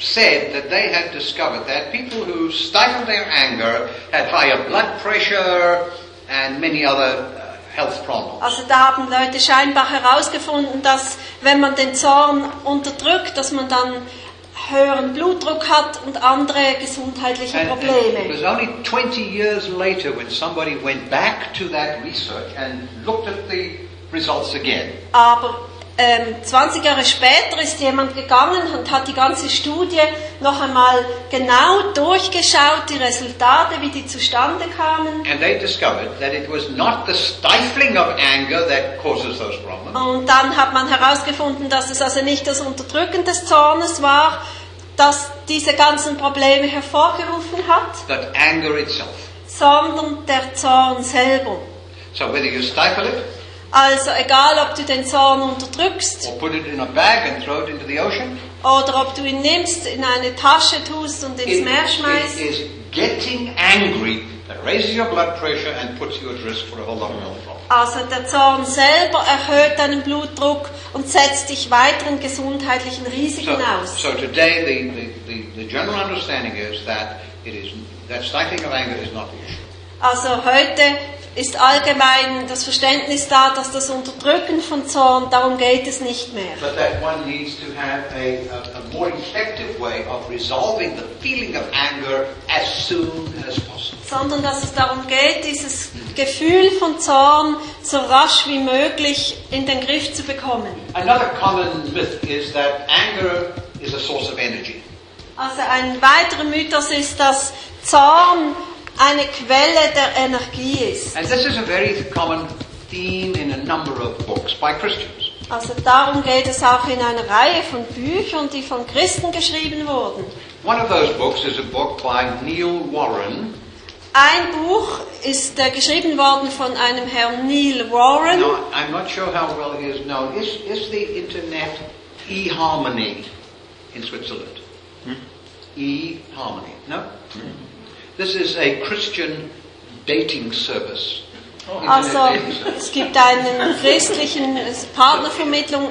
said that they had discovered that people who stifled their anger had higher blood pressure and many other uh, health problems. Also da haben Leute scheinbar herausgefunden, dass wenn man den Zorn unterdrückt, dass man dann höheren Blutdruck hat und andere gesundheitliche And, and it was only 20 years later when somebody went back to that research and looked at the results again. Aber ähm, 20 Jahre später ist jemand gegangen und hat die ganze Studie noch einmal genau durchgeschaut, die Resultate, wie die zustande kamen. Und dann hat man herausgefunden, dass es also nicht das Unterdrücken des Zornes war, das diese ganzen Probleme hervorgerufen hat, sondern der Zorn selber. So whether you stifle it Also egal, ob du den Zorn unterdrückst it it oder ob du ihn nimmst, in eine Tasche tust und ins it, Meer it schmeißt, is getting angry that raises your blood pressure and puts you at risk for a whole lot of health problems. also der Zorn selber erhöht deinen Blutdruck und setzt dich weiteren gesundheitlichen Risiken So, aus. so today the, the, the, the general understanding is that it is that stifling of anger is not the issue. Also heute ist allgemein das Verständnis da, dass das Unterdrücken von Zorn, darum geht es nicht mehr. As as. Sondern dass es darum geht, dieses Gefühl von Zorn so rasch wie möglich in den Griff zu bekommen. Another common myth is that anger is a source of energy. Also ein weiterer Mythos ist, dass Zorn eine Quelle der Energie ist. And this is a very common theme in a number of books by Christians. Also darum geht es auch in einer Reihe von Büchern, die von Christen geschrieben wurden. One of those books is a book by Neil Warren. Ein Buch ist äh, geschrieben worden von einem Herrn Neil Warren. Now, I'm not sure how well he is known. Is, is the internet eHarmony in Switzerland? eHarmony? No? This is a Christian dating service. Internet Also es gibt einen christlichen Partnervermittlung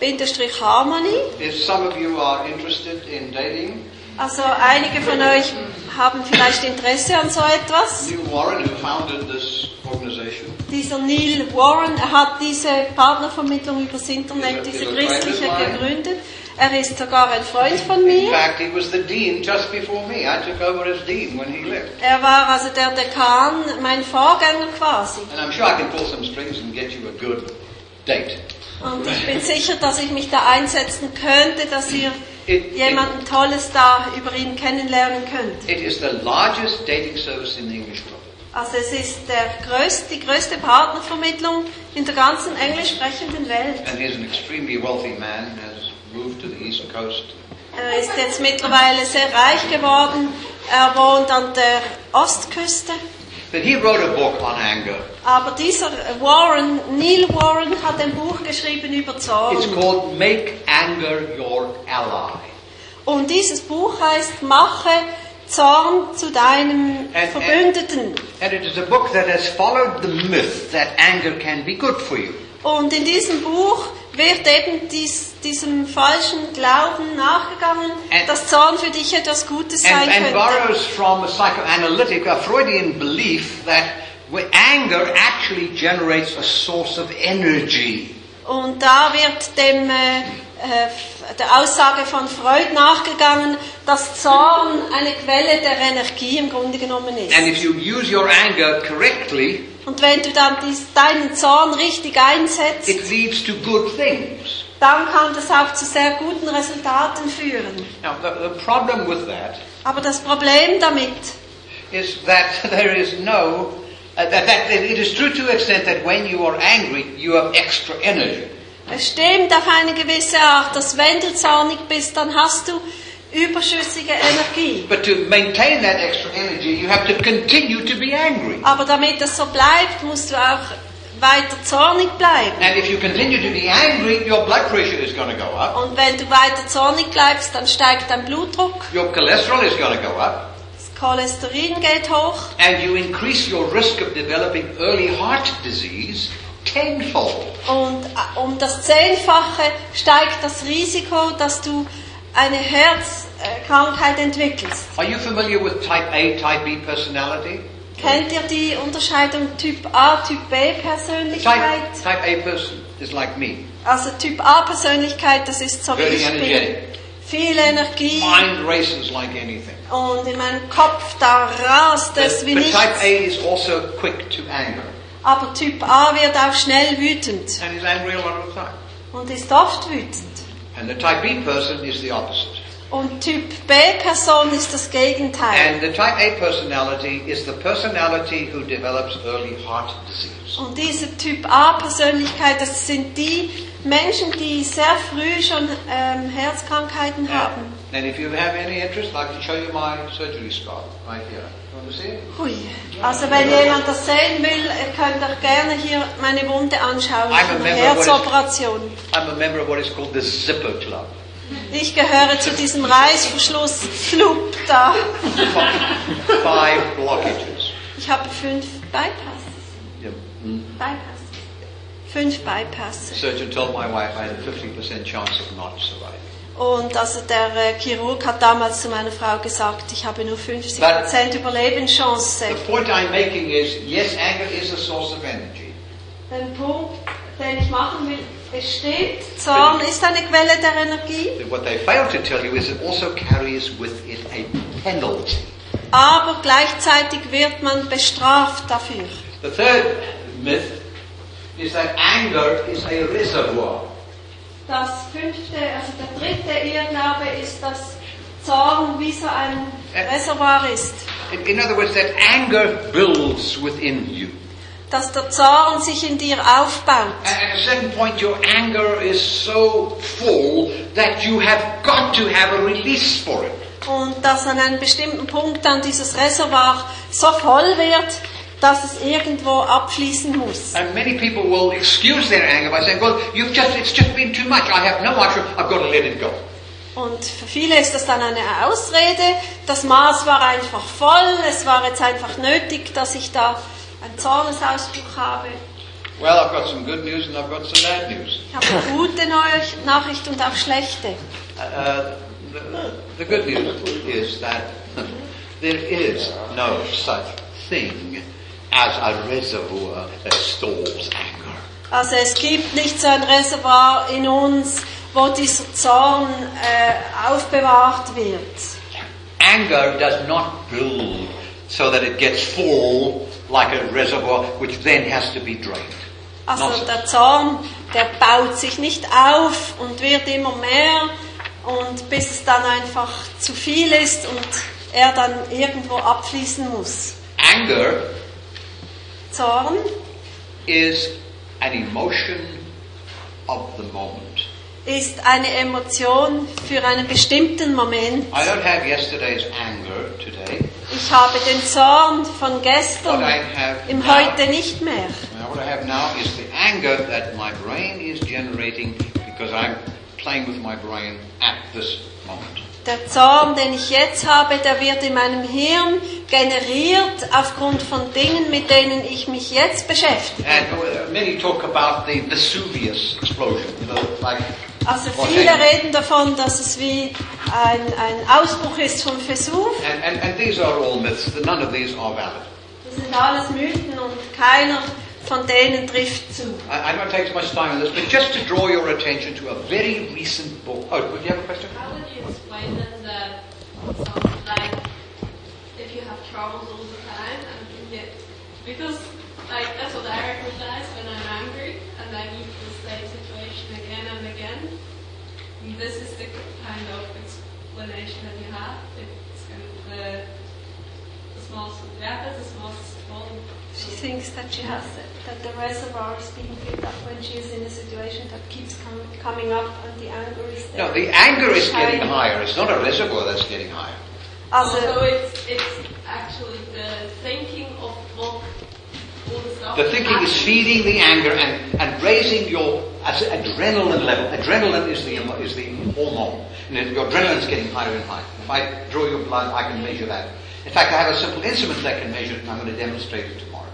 E-Harmony. If some of you are interested in dating, Also einige von euch haben vielleicht Interesse an so etwas. Neil Warren, who founded this organization, Dieser Neil Warren hat diese Partnervermittlung übers Internet, diese Ist christliche gegründet. Er ist sogar ein Freund von in mir. fact, he was the dean just before me. I took over as dean when he left. Er war also der Dekan, mein Vorgänger quasi. And I'm sure I can pull some strings and get you a good date. Und ich bin sicher, dass ich mich da einsetzen könnte, dass ihr It- jemanden Tolles da über ihn kennenlernen könnt. It is the largest dating service in the English world. Also es ist der größte, die größte Partnervermittlung in der ganzen englisch sprechenden Welt. And he's an extremely wealthy man, has Er ist jetzt mittlerweile sehr reich geworden. Er wohnt an der Ostküste. But he wrote a book on anger. Aber dieser Warren, Neil Warren, hat ein Buch geschrieben über It's Zorn. called Make Anger Your Ally. Und dieses Buch heißt Mache Zorn zu deinem And- Verbündeten. And it is a book that has followed the myth that anger can be good for you. Und in diesem Buch wird eben dies, diesem falschen Glauben nachgegangen, And- dass Zorn für dich etwas Gutes And, sein and könnte. borrows from a psychoanalytic, a Freudian belief that anger actually generates a source of energy. Und da wird dem, äh, äh, der Aussage von Freud nachgegangen, dass Zorn eine Quelle der Energie im Grunde genommen ist. And if you use your anger correctly, Und wenn du dann dies, deinen Zorn richtig einsetzt, it leads to good things. dann kann das auch zu sehr guten Resultaten führen. Now, the, the problem with that Aber das Problem damit, is that there is no, uh, that, that it is true to the extent that when you are angry, you have extra energy. es stimmt auf eine gewisse Art, dass wenn du zornig bist, dann hast du überschüssige Energie. But to maintain that extra energy, you have to continue to be angry. Aber damit das so bleibt, musst du auch weiter zornig bleiben. And if you continue to be angry, your blood pressure is going to go up, Und wenn du weiter zornig bleibst, dann steigt dein Blutdruck, your cholesterol is going to go up, das Cholesterin geht hoch and you increase your risk of developing early heart disease tenfold. und äh, um das Zehnfache steigt das Risiko, dass du eine Herzkrankheit entwickelst. Are you familiar with type A, type B personality? Kennt ihr die Unterscheidung Typ A, Typ B Type, Persönlichkeit? type A person is like me. Also Typ A Persönlichkeit, das ist so wie Very ich bin. energetic. Viel Energie Mind races like anything. und in meinem Kopf da rast es wie but nichts. type A is also quick to anger. Aber Typ A wird auch schnell wütend And is angry a lot of the time. und ist oft wütend. And the type B person is the opposite. Und Typ B-Person ist das Gegenteil. And the type A personality is the personality who develops early heart disease. Und diese Typ A-Persönlichkeit, das sind die Menschen, die sehr früh schon ähm, Herzkrankheiten haben. And if you have any interest, I can show you my surgery scar right here. You want to see it? Hui. Also wenn jemand das sehen will, ihr könnt euch gerne hier meine Wunde anschauen, I'm a eine member of what is- Herzoperation. I'm a member of what is called the Zipper Club. Ich gehöre zu diesem Reißverschluss-Club da. Five blockages. Ich habe fünf Bypass. Yeah. Mm. Bypass. Fünf Bypass. Surgeon told my wife I had a 50% chance of not surviving. Und also der äh, Chirurg hat damals zu meiner Frau gesagt, ich habe nur 50% Überlebenschance. The point I'm making is, yes, anger is a source of energy. Den Punkt, den ich machen will, es stimmt, Zorn ist eine Quelle der Energie, But What they fail to tell you is it also carries with it a penalty. aber gleichzeitig wird man bestraft dafür. The third myth is that anger is a reservoir. Das fünfte, also der dritte Irrglaube ist, dass Zorn wie so ein Reservoir ist. In, other words, that anger builds within you. Dass der Zorn sich in dir aufbaut. At a certain point, your anger is so full that you have got to have a release for it. Und dass an einem bestimmten Punkt dann dieses Reservoir so voll wird, dass es irgendwo abfließen muss. And many people will excuse their anger by saying, well, you've just, it's just been too much. I have no more, I've got to let it go. Und für viele ist das dann eine Ausrede. Das Maß war einfach voll. Es war jetzt einfach nötig, dass ich da einen Zornesausbruch habe. Well, I've got some good news and I've got some bad news. Ich habe eine gute Nachricht und auch schlechte. Uh, the, the good news is that there is no such thing as a reservoir that stores anger. Also es gibt nicht so ein Reservoir in uns, wo dieser Zorn äh, aufbewahrt wird. Anger does not build so that it gets full like a reservoir, which then has to be drained. Also der Zorn, der baut sich nicht auf und wird immer mehr und bis es dann einfach zu viel ist und er dann irgendwo abfließen muss. Anger Zorn is an emotion of the moment. ist eine Emotion für einen bestimmten Moment. I don't have yesterday's anger today. Ich habe den Zorn von gestern What I have im now- Heute nicht mehr. What I have now is the anger that my brain is generating because I'm playing with my brain at this moment. Der Zorn, den ich jetzt habe, der wird in meinem Hirn generiert aufgrund von Dingen, mit denen ich mich jetzt beschäftige. And uh, many talk about the Vesuvius explosion, you know, like Also viele reden davon, dass es wie ein, ein Ausbruch ist vom Vesuv. And, and, and these are all myths. None of these are valid. Das sind alles Mythen und keiner von denen trifft zu. I, I don't take so much time on this, but just to draw your attention to a very recent book. Oh, do you have a question? Then that sounds like if you have troubles all the time and you get because like that's what I recognize when I'm angry and I need the same situation again and again. And this is the kind of explanation that you have. It's kind of the, the small yeah, that's the small small She thinks that she has that the reservoir is being filled up when she is in a situation that keeps com- coming up and the anger is there. No, the anger is getting Shining. higher. It's not a reservoir that's getting higher. Also, so it's it's actually the thinking of what all the stuff The thinking is feeding the anger and, and raising your as- adrenaline level. Adrenaline is the is the hormone, and then your adrenaline is getting higher and higher. If I draw your blood, I can measure that. In fact, I have a simple instrument that can measure it, and I'm going to demonstrate it tomorrow.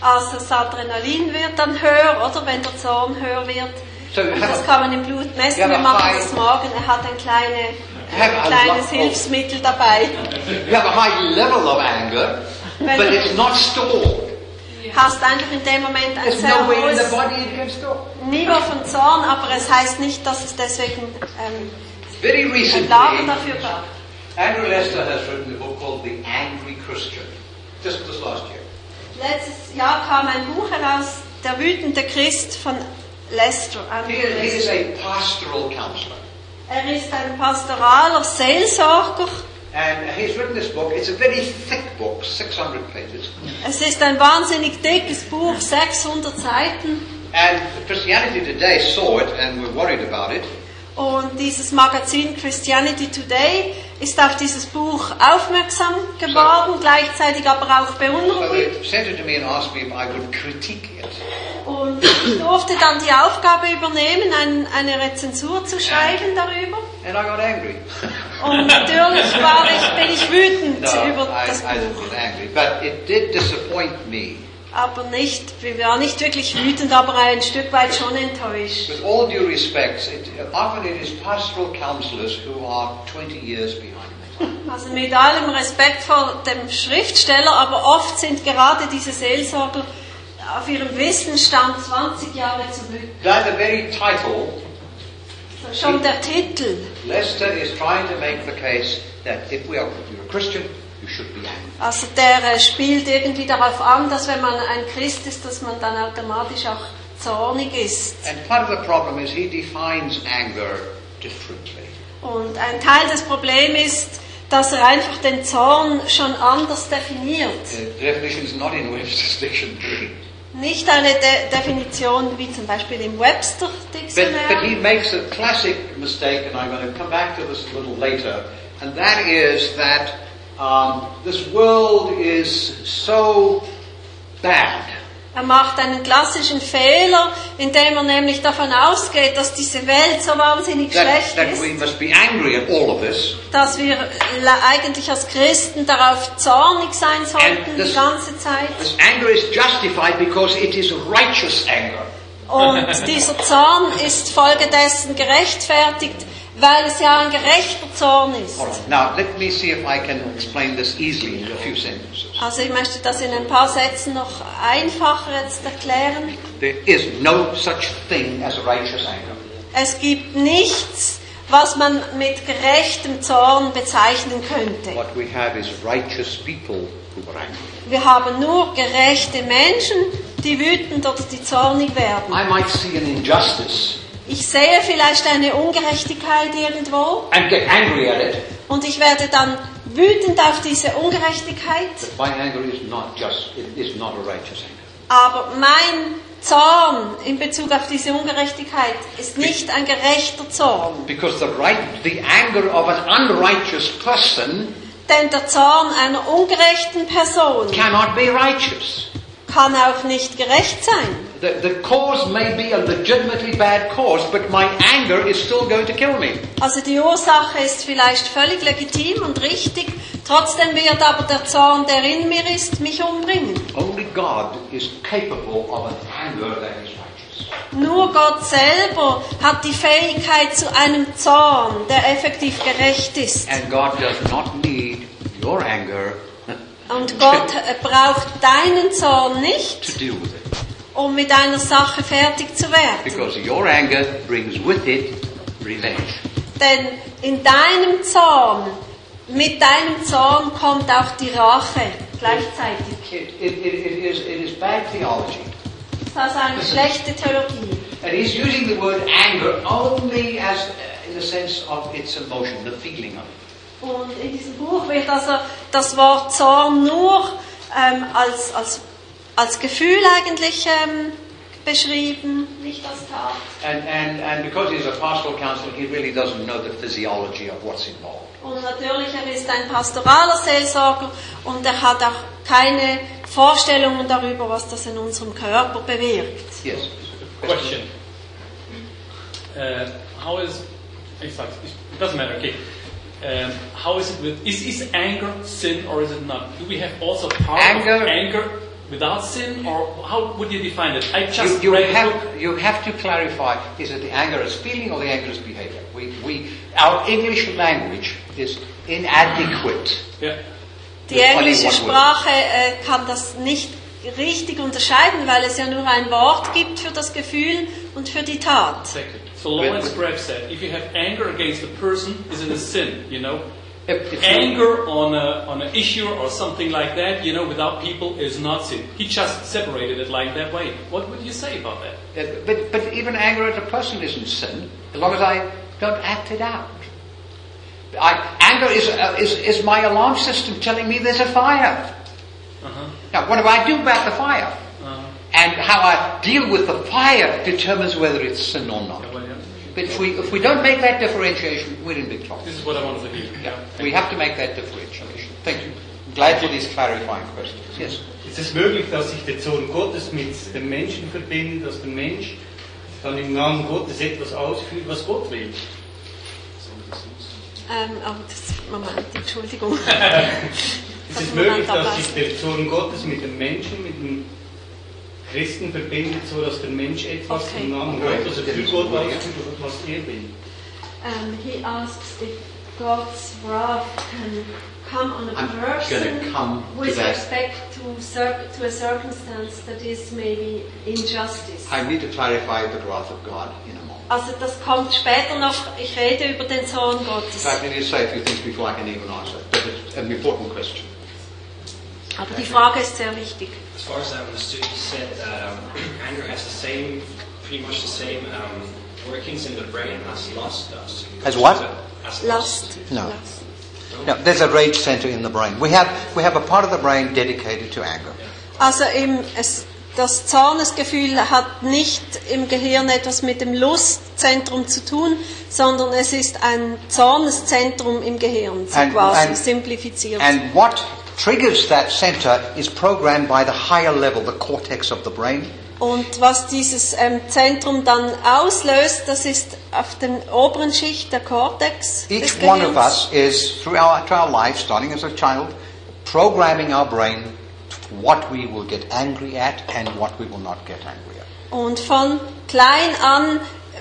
Also das Adrenalin wird dann höher, oder wenn der Zorn höher wird. So das kann man im Blut messen. Wir machen das morgen. Er hat ein, kleine, ein kleines Hilfsmittel dabei. you have a high level of anger, Wenn but it's not stored. hast einfach in dem Moment ein sehr the hohes. Niveau von Zorn, aber es heißt nicht, dass es deswegen ähm, Very ein recently, Lager dafür gab. Andrew Lester has written a book called The Angry Christian. Just this last year. Letztes Jahr kam ein Buch heraus, Der wütende Christ von Lester. He, he is Lester. a pastoral counselor. Er ist ein pastoraler Seelsorger. And he's written this book. It's a very thick book, 600 pages. Es ist ein wahnsinnig dickes Buch, 600 Seiten. And Christianity Today saw it and were worried about it. Und dieses Magazin Christianity Today ist auf dieses Buch aufmerksam geworden, gleichzeitig aber auch So beunruhigt. Und ich durfte dann die Aufgabe übernehmen, ein, eine Rezensur zu schreiben darüber. And I got angry. Und natürlich war ich, bin ich wütend no, über I, das I Buch. Aber nicht, wir waren nicht wirklich wütend, aber ein Stück weit schon enttäuscht. With all due respect, it, often it is pastoral counselors who are 20 years behind me. Also mit allem Respekt vor dem Schriftsteller, aber oft sind gerade diese Seelsorger auf ihrem Wissensstand 20 Jahre zurück. By the very title, Schon der Titel. Lester is trying to make the case that if we are, you're a Christian, Also der äh, spielt irgendwie darauf an, dass wenn man ein Christ ist, dass man dann automatisch auch zornig ist. And part of the problem is he defines anger differently. Und ein Teil des Problems ist, dass er einfach den Zorn schon anders definiert. Dictionary. Nicht eine De Definition wie zum Beispiel im Webster But, but Dictionary. he makes a classic mistake, and I'm going to come back to this a little later, and that is that um, this world is so bad Er macht einen klassischen Fehler, indem er nämlich davon ausgeht, dass diese Welt so wahnsinnig that, schlecht that we ist, must be angry at all of this. dass wir eigentlich als Christen darauf zornig sein sollten And die this- ganze Zeit. This. Und dieser Zorn ist folgedessen gerechtfertigt, weil es ja ein gerechter Zorn ist. Also ich möchte das in ein paar Sätzen noch einfacher jetzt erklären. There is no such thing as righteous anger. Es gibt nichts, was man mit gerechtem Zorn bezeichnen könnte. What we have is righteous people who are angry. Wir haben nur gerechte Menschen, die wütend oder die zornig werden. I might see an injustice Ich sehe vielleicht eine Ungerechtigkeit irgendwo and get angry at it, und ich werde dann wütend auf diese Ungerechtigkeit. but my anger is not just, it is not a righteous anger. Aber mein Zorn in Bezug auf diese Ungerechtigkeit ist nicht ein gerechter Zorn. Because the right, the anger of an unrighteous person Denn der Zorn einer ungerechten Person cannot be righteous. Kann auch nicht gerecht sein. The, the cause may be a legitimately bad cause, but my anger is still going to kill me. Also die Ursache ist vielleicht völlig legitim und richtig, trotzdem wird aber der Zorn, der in mir ist, mich umbringen. Only God is capable of an anger that is righteous. Nur Gott selber hat die Fähigkeit zu einem Zorn, der effektiv gerecht ist. And God does not need your anger Und Gott braucht deinen Zorn nicht, um mit einer Sache fertig zu werden. Because your anger brings with it revenge. Denn in deinem Zorn, mit deinem Zorn kommt auch die Rache gleichzeitig. It, it, it, it, is, it is bad theology. Das ist eine schlechte Theologie. And he's using the word anger only as uh, in the sense of its emotion, the feeling of it. Und in diesem Buch wird also das Wort Zorn nur ähm, als, als, als Gefühl eigentlich ähm, beschrieben, nicht als Tat. And, and, and because he's a pastoral counselor, he really doesn't know the physiology of what's involved. Und natürlich, er ist ein pastoraler Seelsorger und er hat auch keine Vorstellungen darüber, was das in unserem Körper bewirkt. Yes. Question. Uh, how is, in fact, it doesn't matter, okay. Um, how is it with, is, is anger sin or is it not? Do we have also part Anger- of anger without sin or how would you define it? I You, just you, book. have, you have to clarify, is it the anger is feeling or the anger is behavior? We, we, our English language is inadequate. Yeah. Die englische. Sprache äh, kann das nicht richtig unterscheiden, weil es ja nur ein Wort gibt für das Gefühl und für die Tat. Exactly. So Lawrence Breff said, if you have anger against a person, is it a sin? You know, If- if- anger on a on an issue or something like that, you know, without people is not sin. He just separated it like that way. What would you say about that? Uh, But, but even anger at a person isn't sin, as long as I don't act it out. I, anger is, uh, is, is my alarm system telling me there's a fire. Uh-huh. Now, what do I do about the fire? Uh, And how I deal with the fire determines whether it's sin or not. Yeah. But if we, if we don't make that differentiation, we're in big trouble. This is what I wanted to hear. Yeah, we have to make that differentiation. Thank you. I'm glad for these clarifying questions. Yes. Ist es möglich, dass sich der Sohn Gottes mit dem Menschen verbindet, dass der Mensch dann im Namen Gottes etwas ausführt, was Gott will? Ähm, oh, das, Moment, Entschuldigung. Ist es möglich, dass sich der Sohn Gottes mit dem Menschen, mit dem Christen verbindet, so dass der Mensch etwas Okay. im Namen Gottes, also für Gott ausführt, was er will? Um, he asks if God's wrath can come on a I'm person to with that. respect to, to a circumstance that is maybe injustice. I need to clarify the wrath of God in a moment. Also das kommt später noch. Ich rede über den Sohn In Gottes. fact, I need to say a few things before I can even answer. But it's an important question. Aber die Frage ist sehr wichtig. As far as I understood, you said that um, anger has the same, pretty much the same um, workings in the brain as lust does. As what? As Lust. No. Lust. Now, there's a rage center in the brain. We have, we have a part of the brain dedicated to anger. Also im, es, das Zornesgefühl hat nicht im Gehirn etwas mit dem Lustzentrum zu tun, sondern es ist ein Zorneszentrum im Gehirn, so And- quasi and- simplifiziert. And what triggers that center is programmed by the higher level, the cortex of the brain. Und was dieses ähm, Zentrum dann auslöst, das ist auf der oberen Schicht der Kortex Each one of us is, throughout our life, starting as a child, programming our brain what we will get angry at and what we will not get angry at. Und von klein an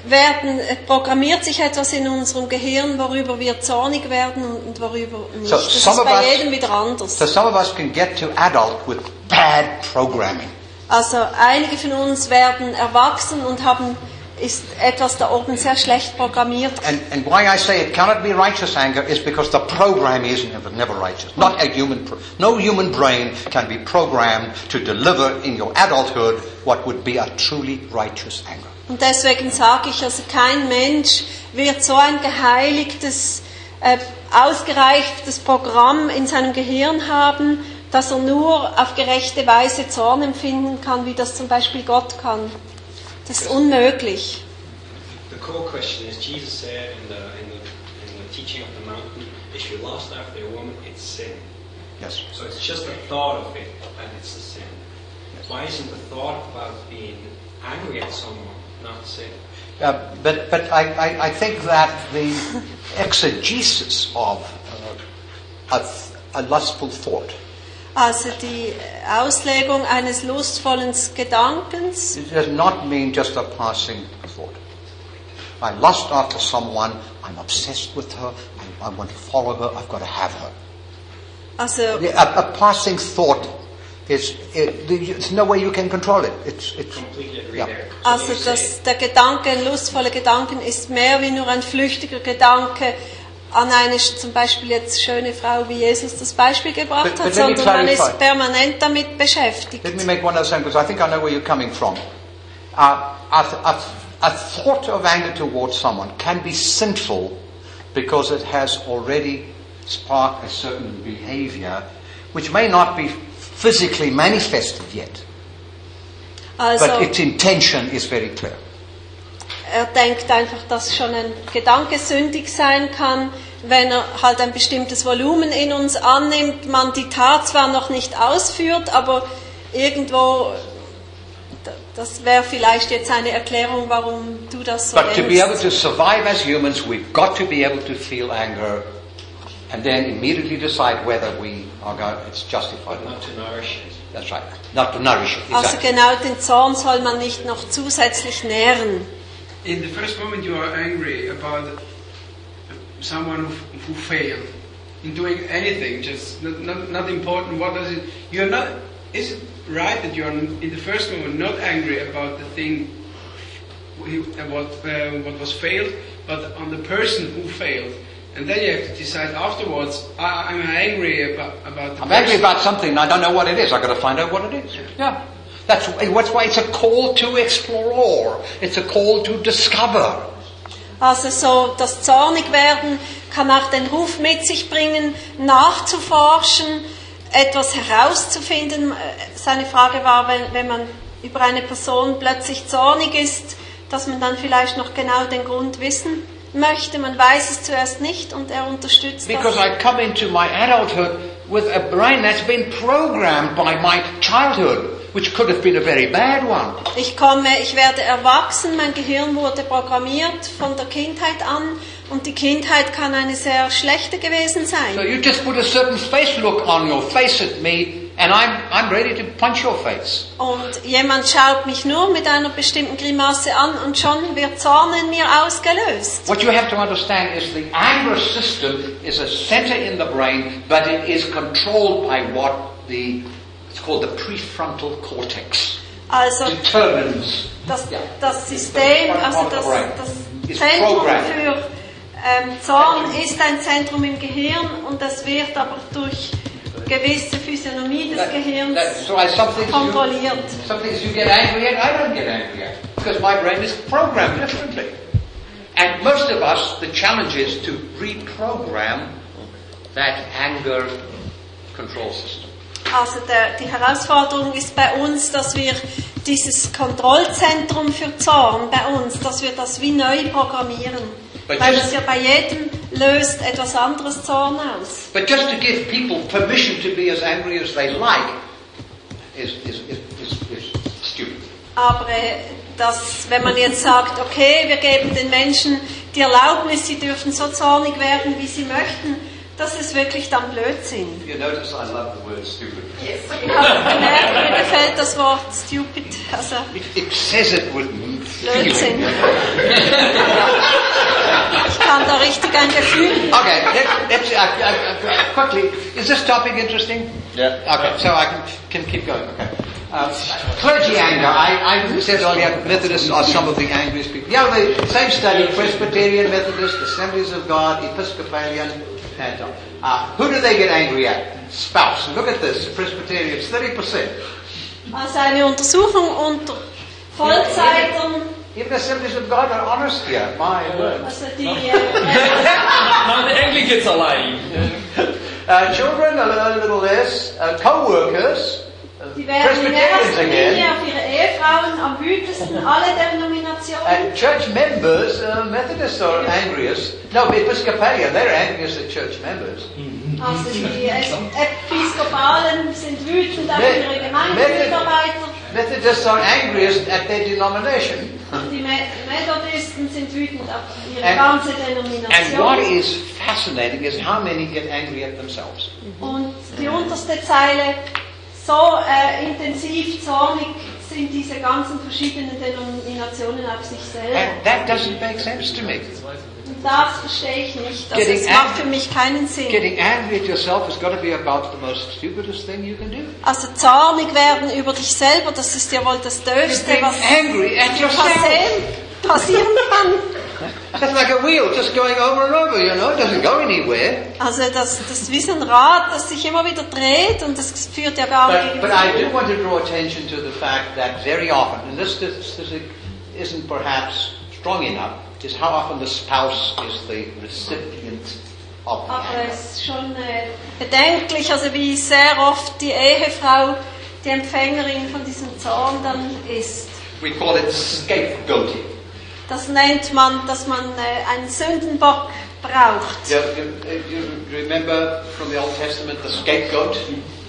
werden, äh, programmiert sich etwas in unserem Gehirn, worüber wir zornig werden und, worüber nicht. So, das ist some of bei us- jedem wieder anders. So some of us can get to adult with bad programming. Also einige von uns werden erwachsen und haben ist etwas da oben sehr schlecht programmiert. And, and why I say it cannot be righteous anger is because the program is never, never righteous. Not a human, no human brain can be programmed to deliver in your adulthood what would be a truly righteous anger. Und deswegen sage ich, also kein Mensch wird so ein geheiligtes, äh, ausgereiftes Programm in seinem Gehirn haben, dass er nur auf gerechte Weise Zorn empfinden kann, wie das zum Beispiel Gott kann. Das ist unmöglich. The core question is Jesus said in the, in the, in the teaching of the mountain, if you lust after a woman, it's sin. Yes. So it's just the thought of it, and it's a sin. Why isn't the thought about being angry at someone not sin? Uh, but but I, I, I think that the exegesis of uh, a, a lustful thought Also die Auslegung eines lustvollen Gedankens it does not mean just a passing thought. I lust after someone, I'm obsessed with her, I, I want to follow her, I've got to have her. Also, A, a passing thought is, it, there's no way you can control it. It's, it's, Completely Yeah. also you say- das, der Gedanke, ein lustvoller Gedanken, ist mehr wie nur ein flüchtiger Gedanke an eine zum Beispiel jetzt schöne Frau, wie Jesus das Beispiel gebracht But- hat, but let me sondern man ist permanent damit beschäftigt. Let me make one other statement because I think I know where you're coming from. Uh, a, a, a thought of anger towards someone can be sinful because it has already sparked a certain behavior which may not be physically manifested yet, Also but its intention is very clear. er denkt einfach, dass schon ein Gedanke sündig sein kann, wenn er halt ein bestimmtes Volumen in uns annimmt, man die Tat zwar noch nicht ausführt, aber irgendwo, das wäre vielleicht jetzt eine Erklärung, warum du das so But to be able to survive as humans, we've got to be able to feel anger and then immediately decide whether we are going, it's justified or Not not. to nourish it. That's right. Not to nourish it. Also genau den Zorn soll man nicht noch zusätzlich nähren. In the first moment, you are angry about someone who, who failed in doing anything, just not, not, not important. What does it? You're not. Is it right that you are in the first moment not angry about the thing, what uh, what was failed, but on the person who failed, and then you have to decide afterwards. I, I'm angry about about the I'm angry person. about something and I don't know what it is. I've got to find out what it is. Yeah. That's, that's why it's a call to explore. It's a call to discover. Also so das Zornigwerden kann auch den Ruf mit sich bringen, nachzuforschen, etwas herauszufinden. Seine Frage war, wenn, wenn man über eine Person plötzlich zornig ist, dass man dann vielleicht noch genau den Grund wissen möchte. Man weiß es zuerst nicht und er unterstützt Because das. I come into my adulthood with a brain that's been programmed by my childhood, which could have been a very bad one. Ich komme, ich werde erwachsen, mein Gehirn wurde programmiert von der Kindheit an und die Kindheit kann eine sehr schlechte gewesen So sein. you just put a certain face look on your face at me and I'm, I'm ready to punch your face. Und jemand schaut mich nur mit einer bestimmten Grimasse an und schon wird Zorn in mir ausgelöst. What you have to understand is the anger system is a center in the brain, but it is controlled by what the, it's called the prefrontal cortex. Also Determines. das, Yeah. das System, also das, das Zentrum für ähm, Zorn ist ein Zentrum im Gehirn und das wird aber durch gewisse Physiognomie des That- Gehirns so you, kontrolliert. some things you get angry at, I don't get angry at, because my brain is programmed differently. And most of us, the challenge is to reprogram that anger control system. Also der, die Herausforderung ist bei uns, dass wir dieses Kontrollzentrum für Zorn bei uns, dass wir das wie neu programmieren. But Weil just- es ja bei jedem löst etwas anderes Zorn aus. But just to give people permission to be as angry as they like is, is, is, is, stupid. Aber äh, dass, wenn man jetzt sagt, okay, wir geben den Menschen die Erlaubnis, sie dürfen so zornig werden, wie sie möchten, das ist wirklich dann Blödsinn. You notice I love the word stupid. Ich habe gemerkt, mir gefällt das Wort stupid, also It, it says it with Blödsinn. da richtig ein Gefühl. Okay, let, let's uh, uh, uh, quickly. Is this topic interesting? Yeah. Okay, so I can, can keep going. Okay. Uh, clergy anger. I, I said earlier, Methodists are some of the angriest people. Yeah, the same study: Presbyterian, Methodist, Assemblies of God, Episcopalian, and uh, who do they get angry at? Spouse. Look at this: Presbyterians, thirty percent. Also eine Untersuchung unter Vollzeitern, Even the Assemblies of God are honest here. My word. also Now the Anglicans are lying. Uh, children, a, li- a little less. Uh, co-workers. Uh, Die werden in erster Presbyterians again. auf ihre Ehefrauen am wütesten, alle Denominationen. And church members, uh, Methodists are angriest. No, Episcopalian, they're angriest at church members. Also die Es- Episkopalen sind wütend auf Me- ihre Gemeindemitarbeiter. Methodists are angriest at their denomination. Die Me- Methodisten sind wütend auf ihre And- ganze And what Denomination. is fascinating is how many get angry at themselves. Und die unterste Zeile, so äh, intensiv zornig sind diese ganzen verschiedenen Denominationen auf sich selber. And that doesn't make sense to me. Das verstehe ich nicht. Getting es macht für mich keinen Sinn. Getting angry at yourself has got to be about the most stupidest thing you can do. Also zornig werden über dich selber, das ist ja wohl das Döfste, was angry at passieren, kann. That's like a wheel just going over and over, you know, it doesn't go anywhere. Also das, das ist wie so ein Rad, das sich immer wieder dreht und das führt ja gar But, nicht. but I do want to draw attention to the fact that very often, and this statistic isn't perhaps strong enough, is how often the spouse is the recipient of the Aber es ist schon äh, bedenklich, also wie sehr oft die Ehefrau die Empfängerin von diesem Zorn dann ist. We call it scapegoating. Das nennt man, dass man äh, einen Sündenbock braucht. You, you, you remember from the Old Testament the scapegoat?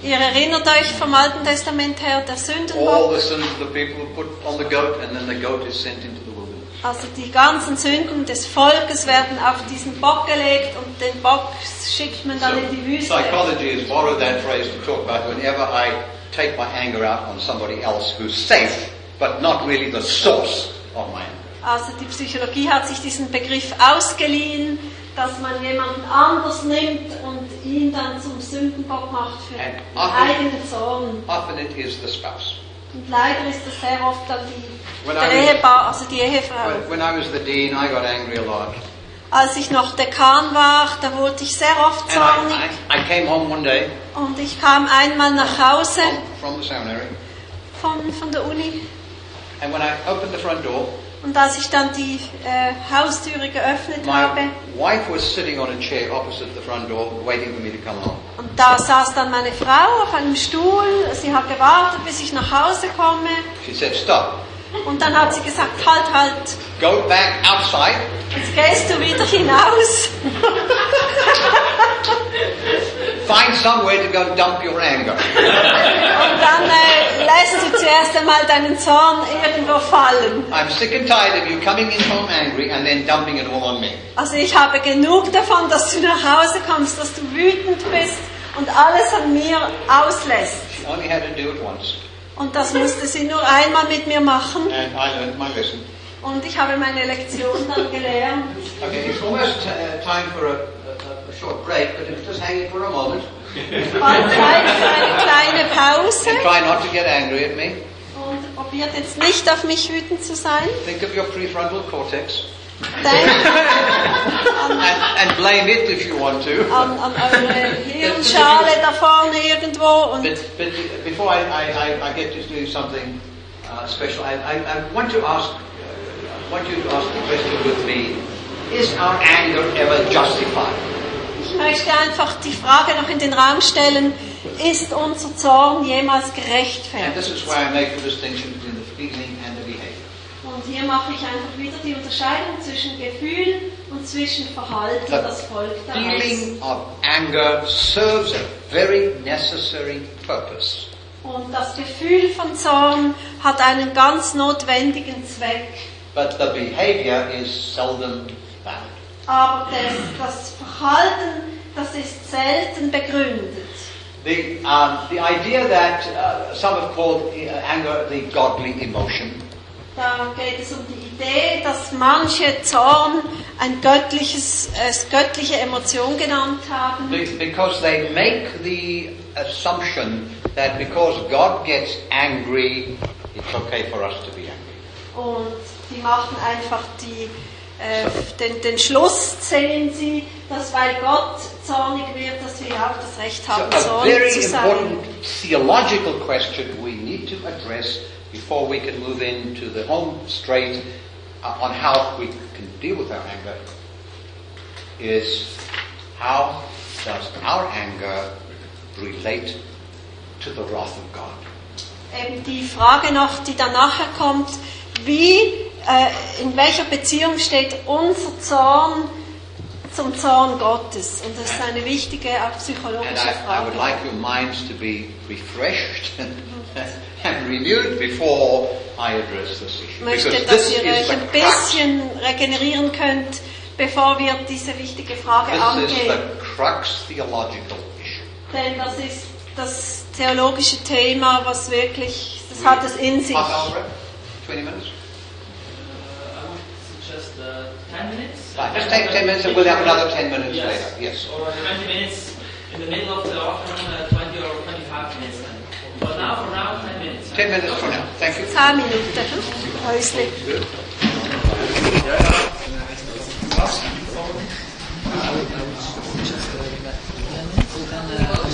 Ihr erinnert euch vom Alten Testament her, der All Sündenbock, the sins of the people are put on the goat, and then the goat is sent into the. Also die ganzen Sünden des Volkes werden auf diesen Bock gelegt und den Bock schickt man dann in die Wüste. psychology has borrowed that phrase to talk about whenever I take my anger out on somebody else who's safe, but not really the source of my anger. Also die Psychologie hat sich diesen Begriff ausgeliehen, dass man jemanden anders nimmt und ihn dann zum Sündenbock macht für And den often- eigenen Zorn. Often it is the spouse. Und leider ist das sehr oft dann die, When der Ehepaar, also die Ehefrau. When, when I was the dean, I got angry a lot. Als ich noch Dekan war, da wurde ich sehr oft zornig I, I, I came home one day und ich kam einmal nach Hause from, from the seminary, von, von der Uni and when I opened the front door, und als ich dann die äh, Haustüre geöffnet my habe wife was sitting on a chair opposite the front door, waiting for me to come home. Und da saß dann meine Frau auf einem Stuhl, sie hat gewartet, bis ich nach Hause komme. She said, "Stop. und dann hat sie gesagt, halt, halt, Go back outside. Jetzt gehst du wieder hinaus Find somewhere to go dump your anger. und dann äh, lässt du zuerst einmal deinen Zorn irgendwo fallen. I'm sick and tired of you coming in home angry and then dumping it all on me. Also ich habe genug davon, dass du nach Hause kommst, dass du wütend bist und alles an mir auslässt. She only had to do it once, Und das musste sie nur einmal mit mir machen and I learned my lesson. und ich habe meine Lektion dann gelernt. Okay, it's almost uh, time for a, a, a short break, but if just hang it for a moment Bald Zeit für eine kleine Pause and try not to get angry at me. und probiert jetzt nicht auf mich wütend zu sein. Think of your prefrontal cortex Denkt and, and blame it if you want to. an, an eure Hirnschale da vorne irgendwo und But, but before I, I, I- get to do something uh, special, I, I, I want to ask, uh, I want you to ask the question with me: Is our anger ever justified? ich möchte einfach die Frage noch in den Raum stellen, ist unser Zorn jemals And gerechtfertigt? this is where I make the distinction between the feeling and the behavior. Und hier mache ich einfach wieder die Unterscheidung zwischen Gefühl und zwischen Verhalten, das folgt daraus. feeling of anger serves a very necessary purpose. Und das Gefühl von Zorn hat einen ganz notwendigen Zweck. But the behavior is seldom valid. Aber das, das Verhalten, das ist selten begründet. The, um, the idea that uh, some have called uh, anger the godly emotion Da geht es um die Idee, dass manche Zorn ein göttliches, äh, göttliche Emotion genannt haben, be- because they make the assumption that because God gets angry, it's okay for us to be angry. und die machen einfach die, den, den Schluss ziehen sie, dass weil Gott zornig wird, dass wir auch das Recht So haben, a zornig zu sein. important theological question we need to address before we can move into the home straight uh, on how we can deal with our anger is how does our anger relate to the wrath of God? Eben die Frage noch, die dann nachher kommt, wie, äh, in welcher Beziehung steht unser Zorn zum Zorn Gottes? Und das ist eine wichtige, auch psychologische I, I would Frage. like your minds to be refreshed and renewed before I address this Ich issue. möchte, Because dass ihr is euch ein bisschen regenerieren könnt, bevor wir diese wichtige Frage this is angehen. the crux theological issue. Denn das ist das theologische Thema, was wirklich, das hat es in sich. Half hour break? 20 minutes? I would suggest uh, 10 minutes. Right, let's take 10 minutes and we'll have another 10 minutes yes. later. Yes. Or 20 minutes in the middle of the afternoon, uh, 20 or 25 minutes then. But now, for now, 10 minutes. 10 minutes for now. Thank you. Zehn Minuten. hm? Häusli.